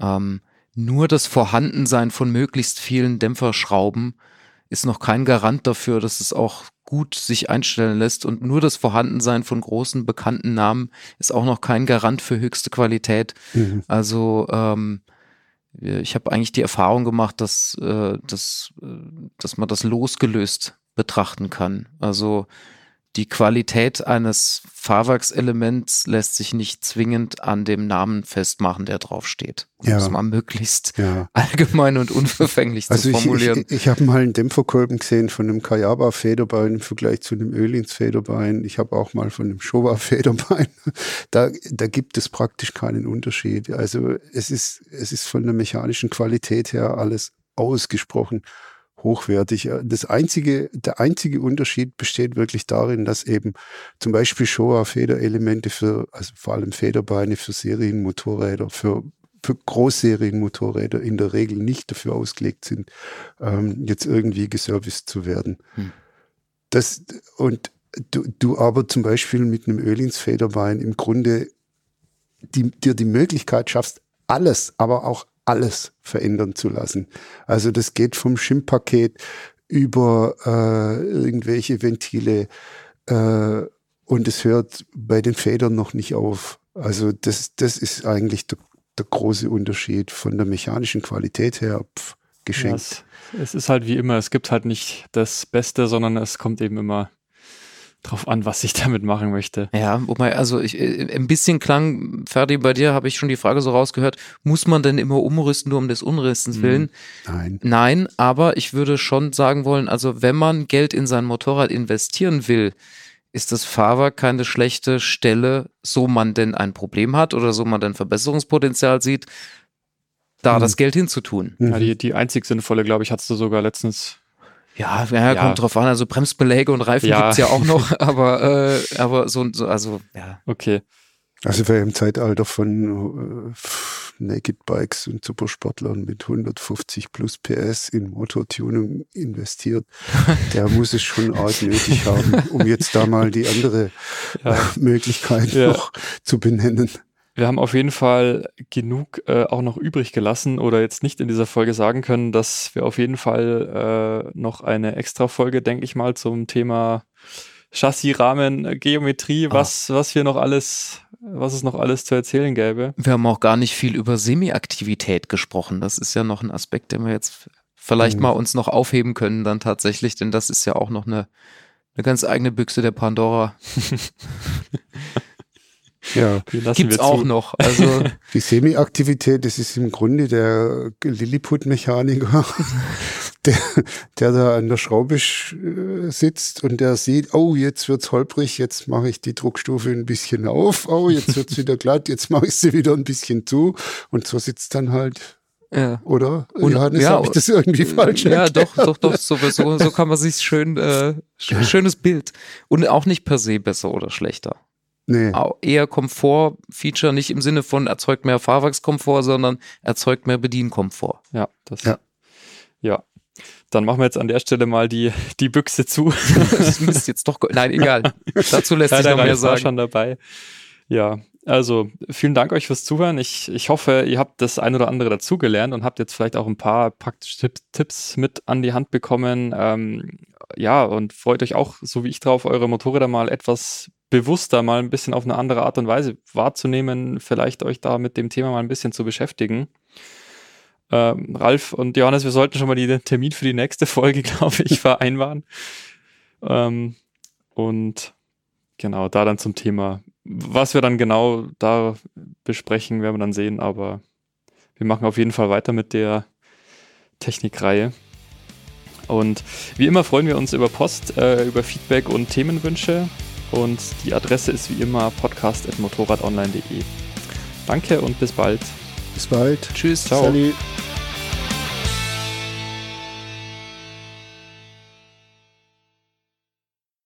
ähm, nur das Vorhandensein von möglichst vielen Dämpferschrauben ist noch kein Garant dafür, dass es auch gut sich einstellen lässt. Und nur das Vorhandensein von großen bekannten Namen ist auch noch kein Garant für höchste Qualität. Mhm. Also ähm, ich habe eigentlich die Erfahrung gemacht, dass, äh, dass, äh, dass man das losgelöst betrachten kann. Also die Qualität eines Fahrwerkselements lässt sich nicht zwingend an dem Namen festmachen, der draufsteht. Um Ja. es mal möglichst Ja. allgemein und unverfänglich Also zu ich, formulieren. ich, ich habe mal einen Dämpferkolben gesehen von einem Kayaba-Federbein im Vergleich zu einem Ölins-Federbein. Ich habe auch mal von einem Showa-Federbein. Da, da gibt es praktisch keinen Unterschied. Also es ist, es ist von der mechanischen Qualität her alles ausgesprochen hochwertig. Das einzige, der einzige Unterschied besteht wirklich darin, dass eben zum Beispiel Showa-Federelemente für, also vor allem Federbeine für Serienmotorräder, für für Großserienmotorräder in der Regel nicht dafür ausgelegt sind, ähm, jetzt irgendwie geserviced zu werden. Hm. Das, und du, du aber zum Beispiel mit einem Öhlins-Federbein im Grunde die, dir die Möglichkeit schaffst, alles, aber auch alles verändern zu lassen. Also das geht vom Schimppaket über äh, irgendwelche Ventile äh, und es hört bei den Federn noch nicht auf. Also das, das ist eigentlich der, der große Unterschied von der mechanischen Qualität her. Pf, geschenkt. Ja, es, es ist halt wie immer, es gibt halt nicht das Beste, sondern es kommt eben immer drauf an, was ich damit machen möchte. Ja, wobei, also ich, äh, ein bisschen klang, Ferdi, bei dir habe ich schon die Frage so rausgehört, muss man denn immer umrüsten, nur um des Unrüstens hm. willen? Nein. Nein, aber ich würde schon sagen wollen, also wenn man Geld in sein Motorrad investieren will, ist das Fahrwerk keine schlechte Stelle, so man denn ein Problem hat oder so man denn Verbesserungspotenzial sieht, da hm. das Geld hinzutun. Ja, die, die einzig sinnvolle, glaube ich, hattest du sogar letztens ja, ja, ja, kommt drauf an. Also Bremsbeläge und Reifen ja. gibt's ja auch noch, aber, äh, aber so, so, also, ja. Okay. Also wer im Zeitalter von äh, Naked Bikes und Supersportlern mit 150 plus PS in Motortuning investiert, der muss es schon arg nötig haben, um jetzt da mal die andere ja. äh, Möglichkeit ja. noch zu benennen. Wir haben auf jeden Fall genug äh, auch noch übrig gelassen oder jetzt nicht in dieser Folge sagen können, dass wir auf jeden Fall äh, noch eine extra Folge, denke ich mal, zum Thema Chassis, Rahmen, Geometrie, ah. was, was wir noch alles, was es noch alles zu erzählen gäbe. Wir haben auch gar nicht viel über Semi-Aktivität gesprochen. Das ist ja noch ein Aspekt, den wir jetzt vielleicht mhm. mal uns noch aufheben können dann tatsächlich, denn das ist ja auch noch eine, eine ganz eigene Büchse der Pandora. Ja, gibt's auch noch. Also die Semi-Aktivität, das ist im Grunde der Lilliput-Mechaniker, der, der da an der Schraube äh, sitzt und der sieht, oh, jetzt wird's holprig, jetzt mache ich die Druckstufe ein bisschen auf, oh, jetzt wird's wieder glatt, jetzt mache ich sie wieder ein bisschen zu und so sitzt dann halt ja. Oder? Und, Johannes, ja, habe ich das irgendwie falsch Ja, erklärt? doch, doch, doch, so, so, so kann man sich schön, äh, schönes Bild. Und auch nicht per se besser oder schlechter. Nee. Eher Komfort-Feature, nicht im Sinne von erzeugt mehr Fahrwerkskomfort, sondern erzeugt mehr Bedienkomfort. Ja, das. Ja. ja. Dann machen wir jetzt an der Stelle mal die, die Büchse zu. das müsste jetzt doch. Nein, egal. Dazu lässt sich noch mehr sagen. schon dabei. Ja, also vielen Dank euch fürs Zuhören. Ich, ich hoffe, ihr habt das ein oder andere dazugelernt und habt jetzt vielleicht auch ein paar praktische Tipps, Tipps mit an die Hand bekommen. Ähm, ja, und freut euch auch, so wie ich drauf, eure Motorräder mal etwas bewusster mal ein bisschen auf eine andere Art und Weise wahrzunehmen, vielleicht euch da mit dem Thema mal ein bisschen zu beschäftigen. Ähm, Ralf und Johannes, wir sollten schon mal den Termin für die nächste Folge, glaube ich, vereinbaren. Ähm, und genau, da dann zum Thema. Was wir dann genau da besprechen, werden wir dann sehen, aber wir machen auf jeden Fall weiter mit der Technikreihe. Und wie immer freuen wir uns über Post, äh, über Feedback und Themenwünsche. Und die Adresse ist wie immer podcast.motorradonline.de. Danke und bis bald. Bis bald. Tschüss. Ciao. Salut.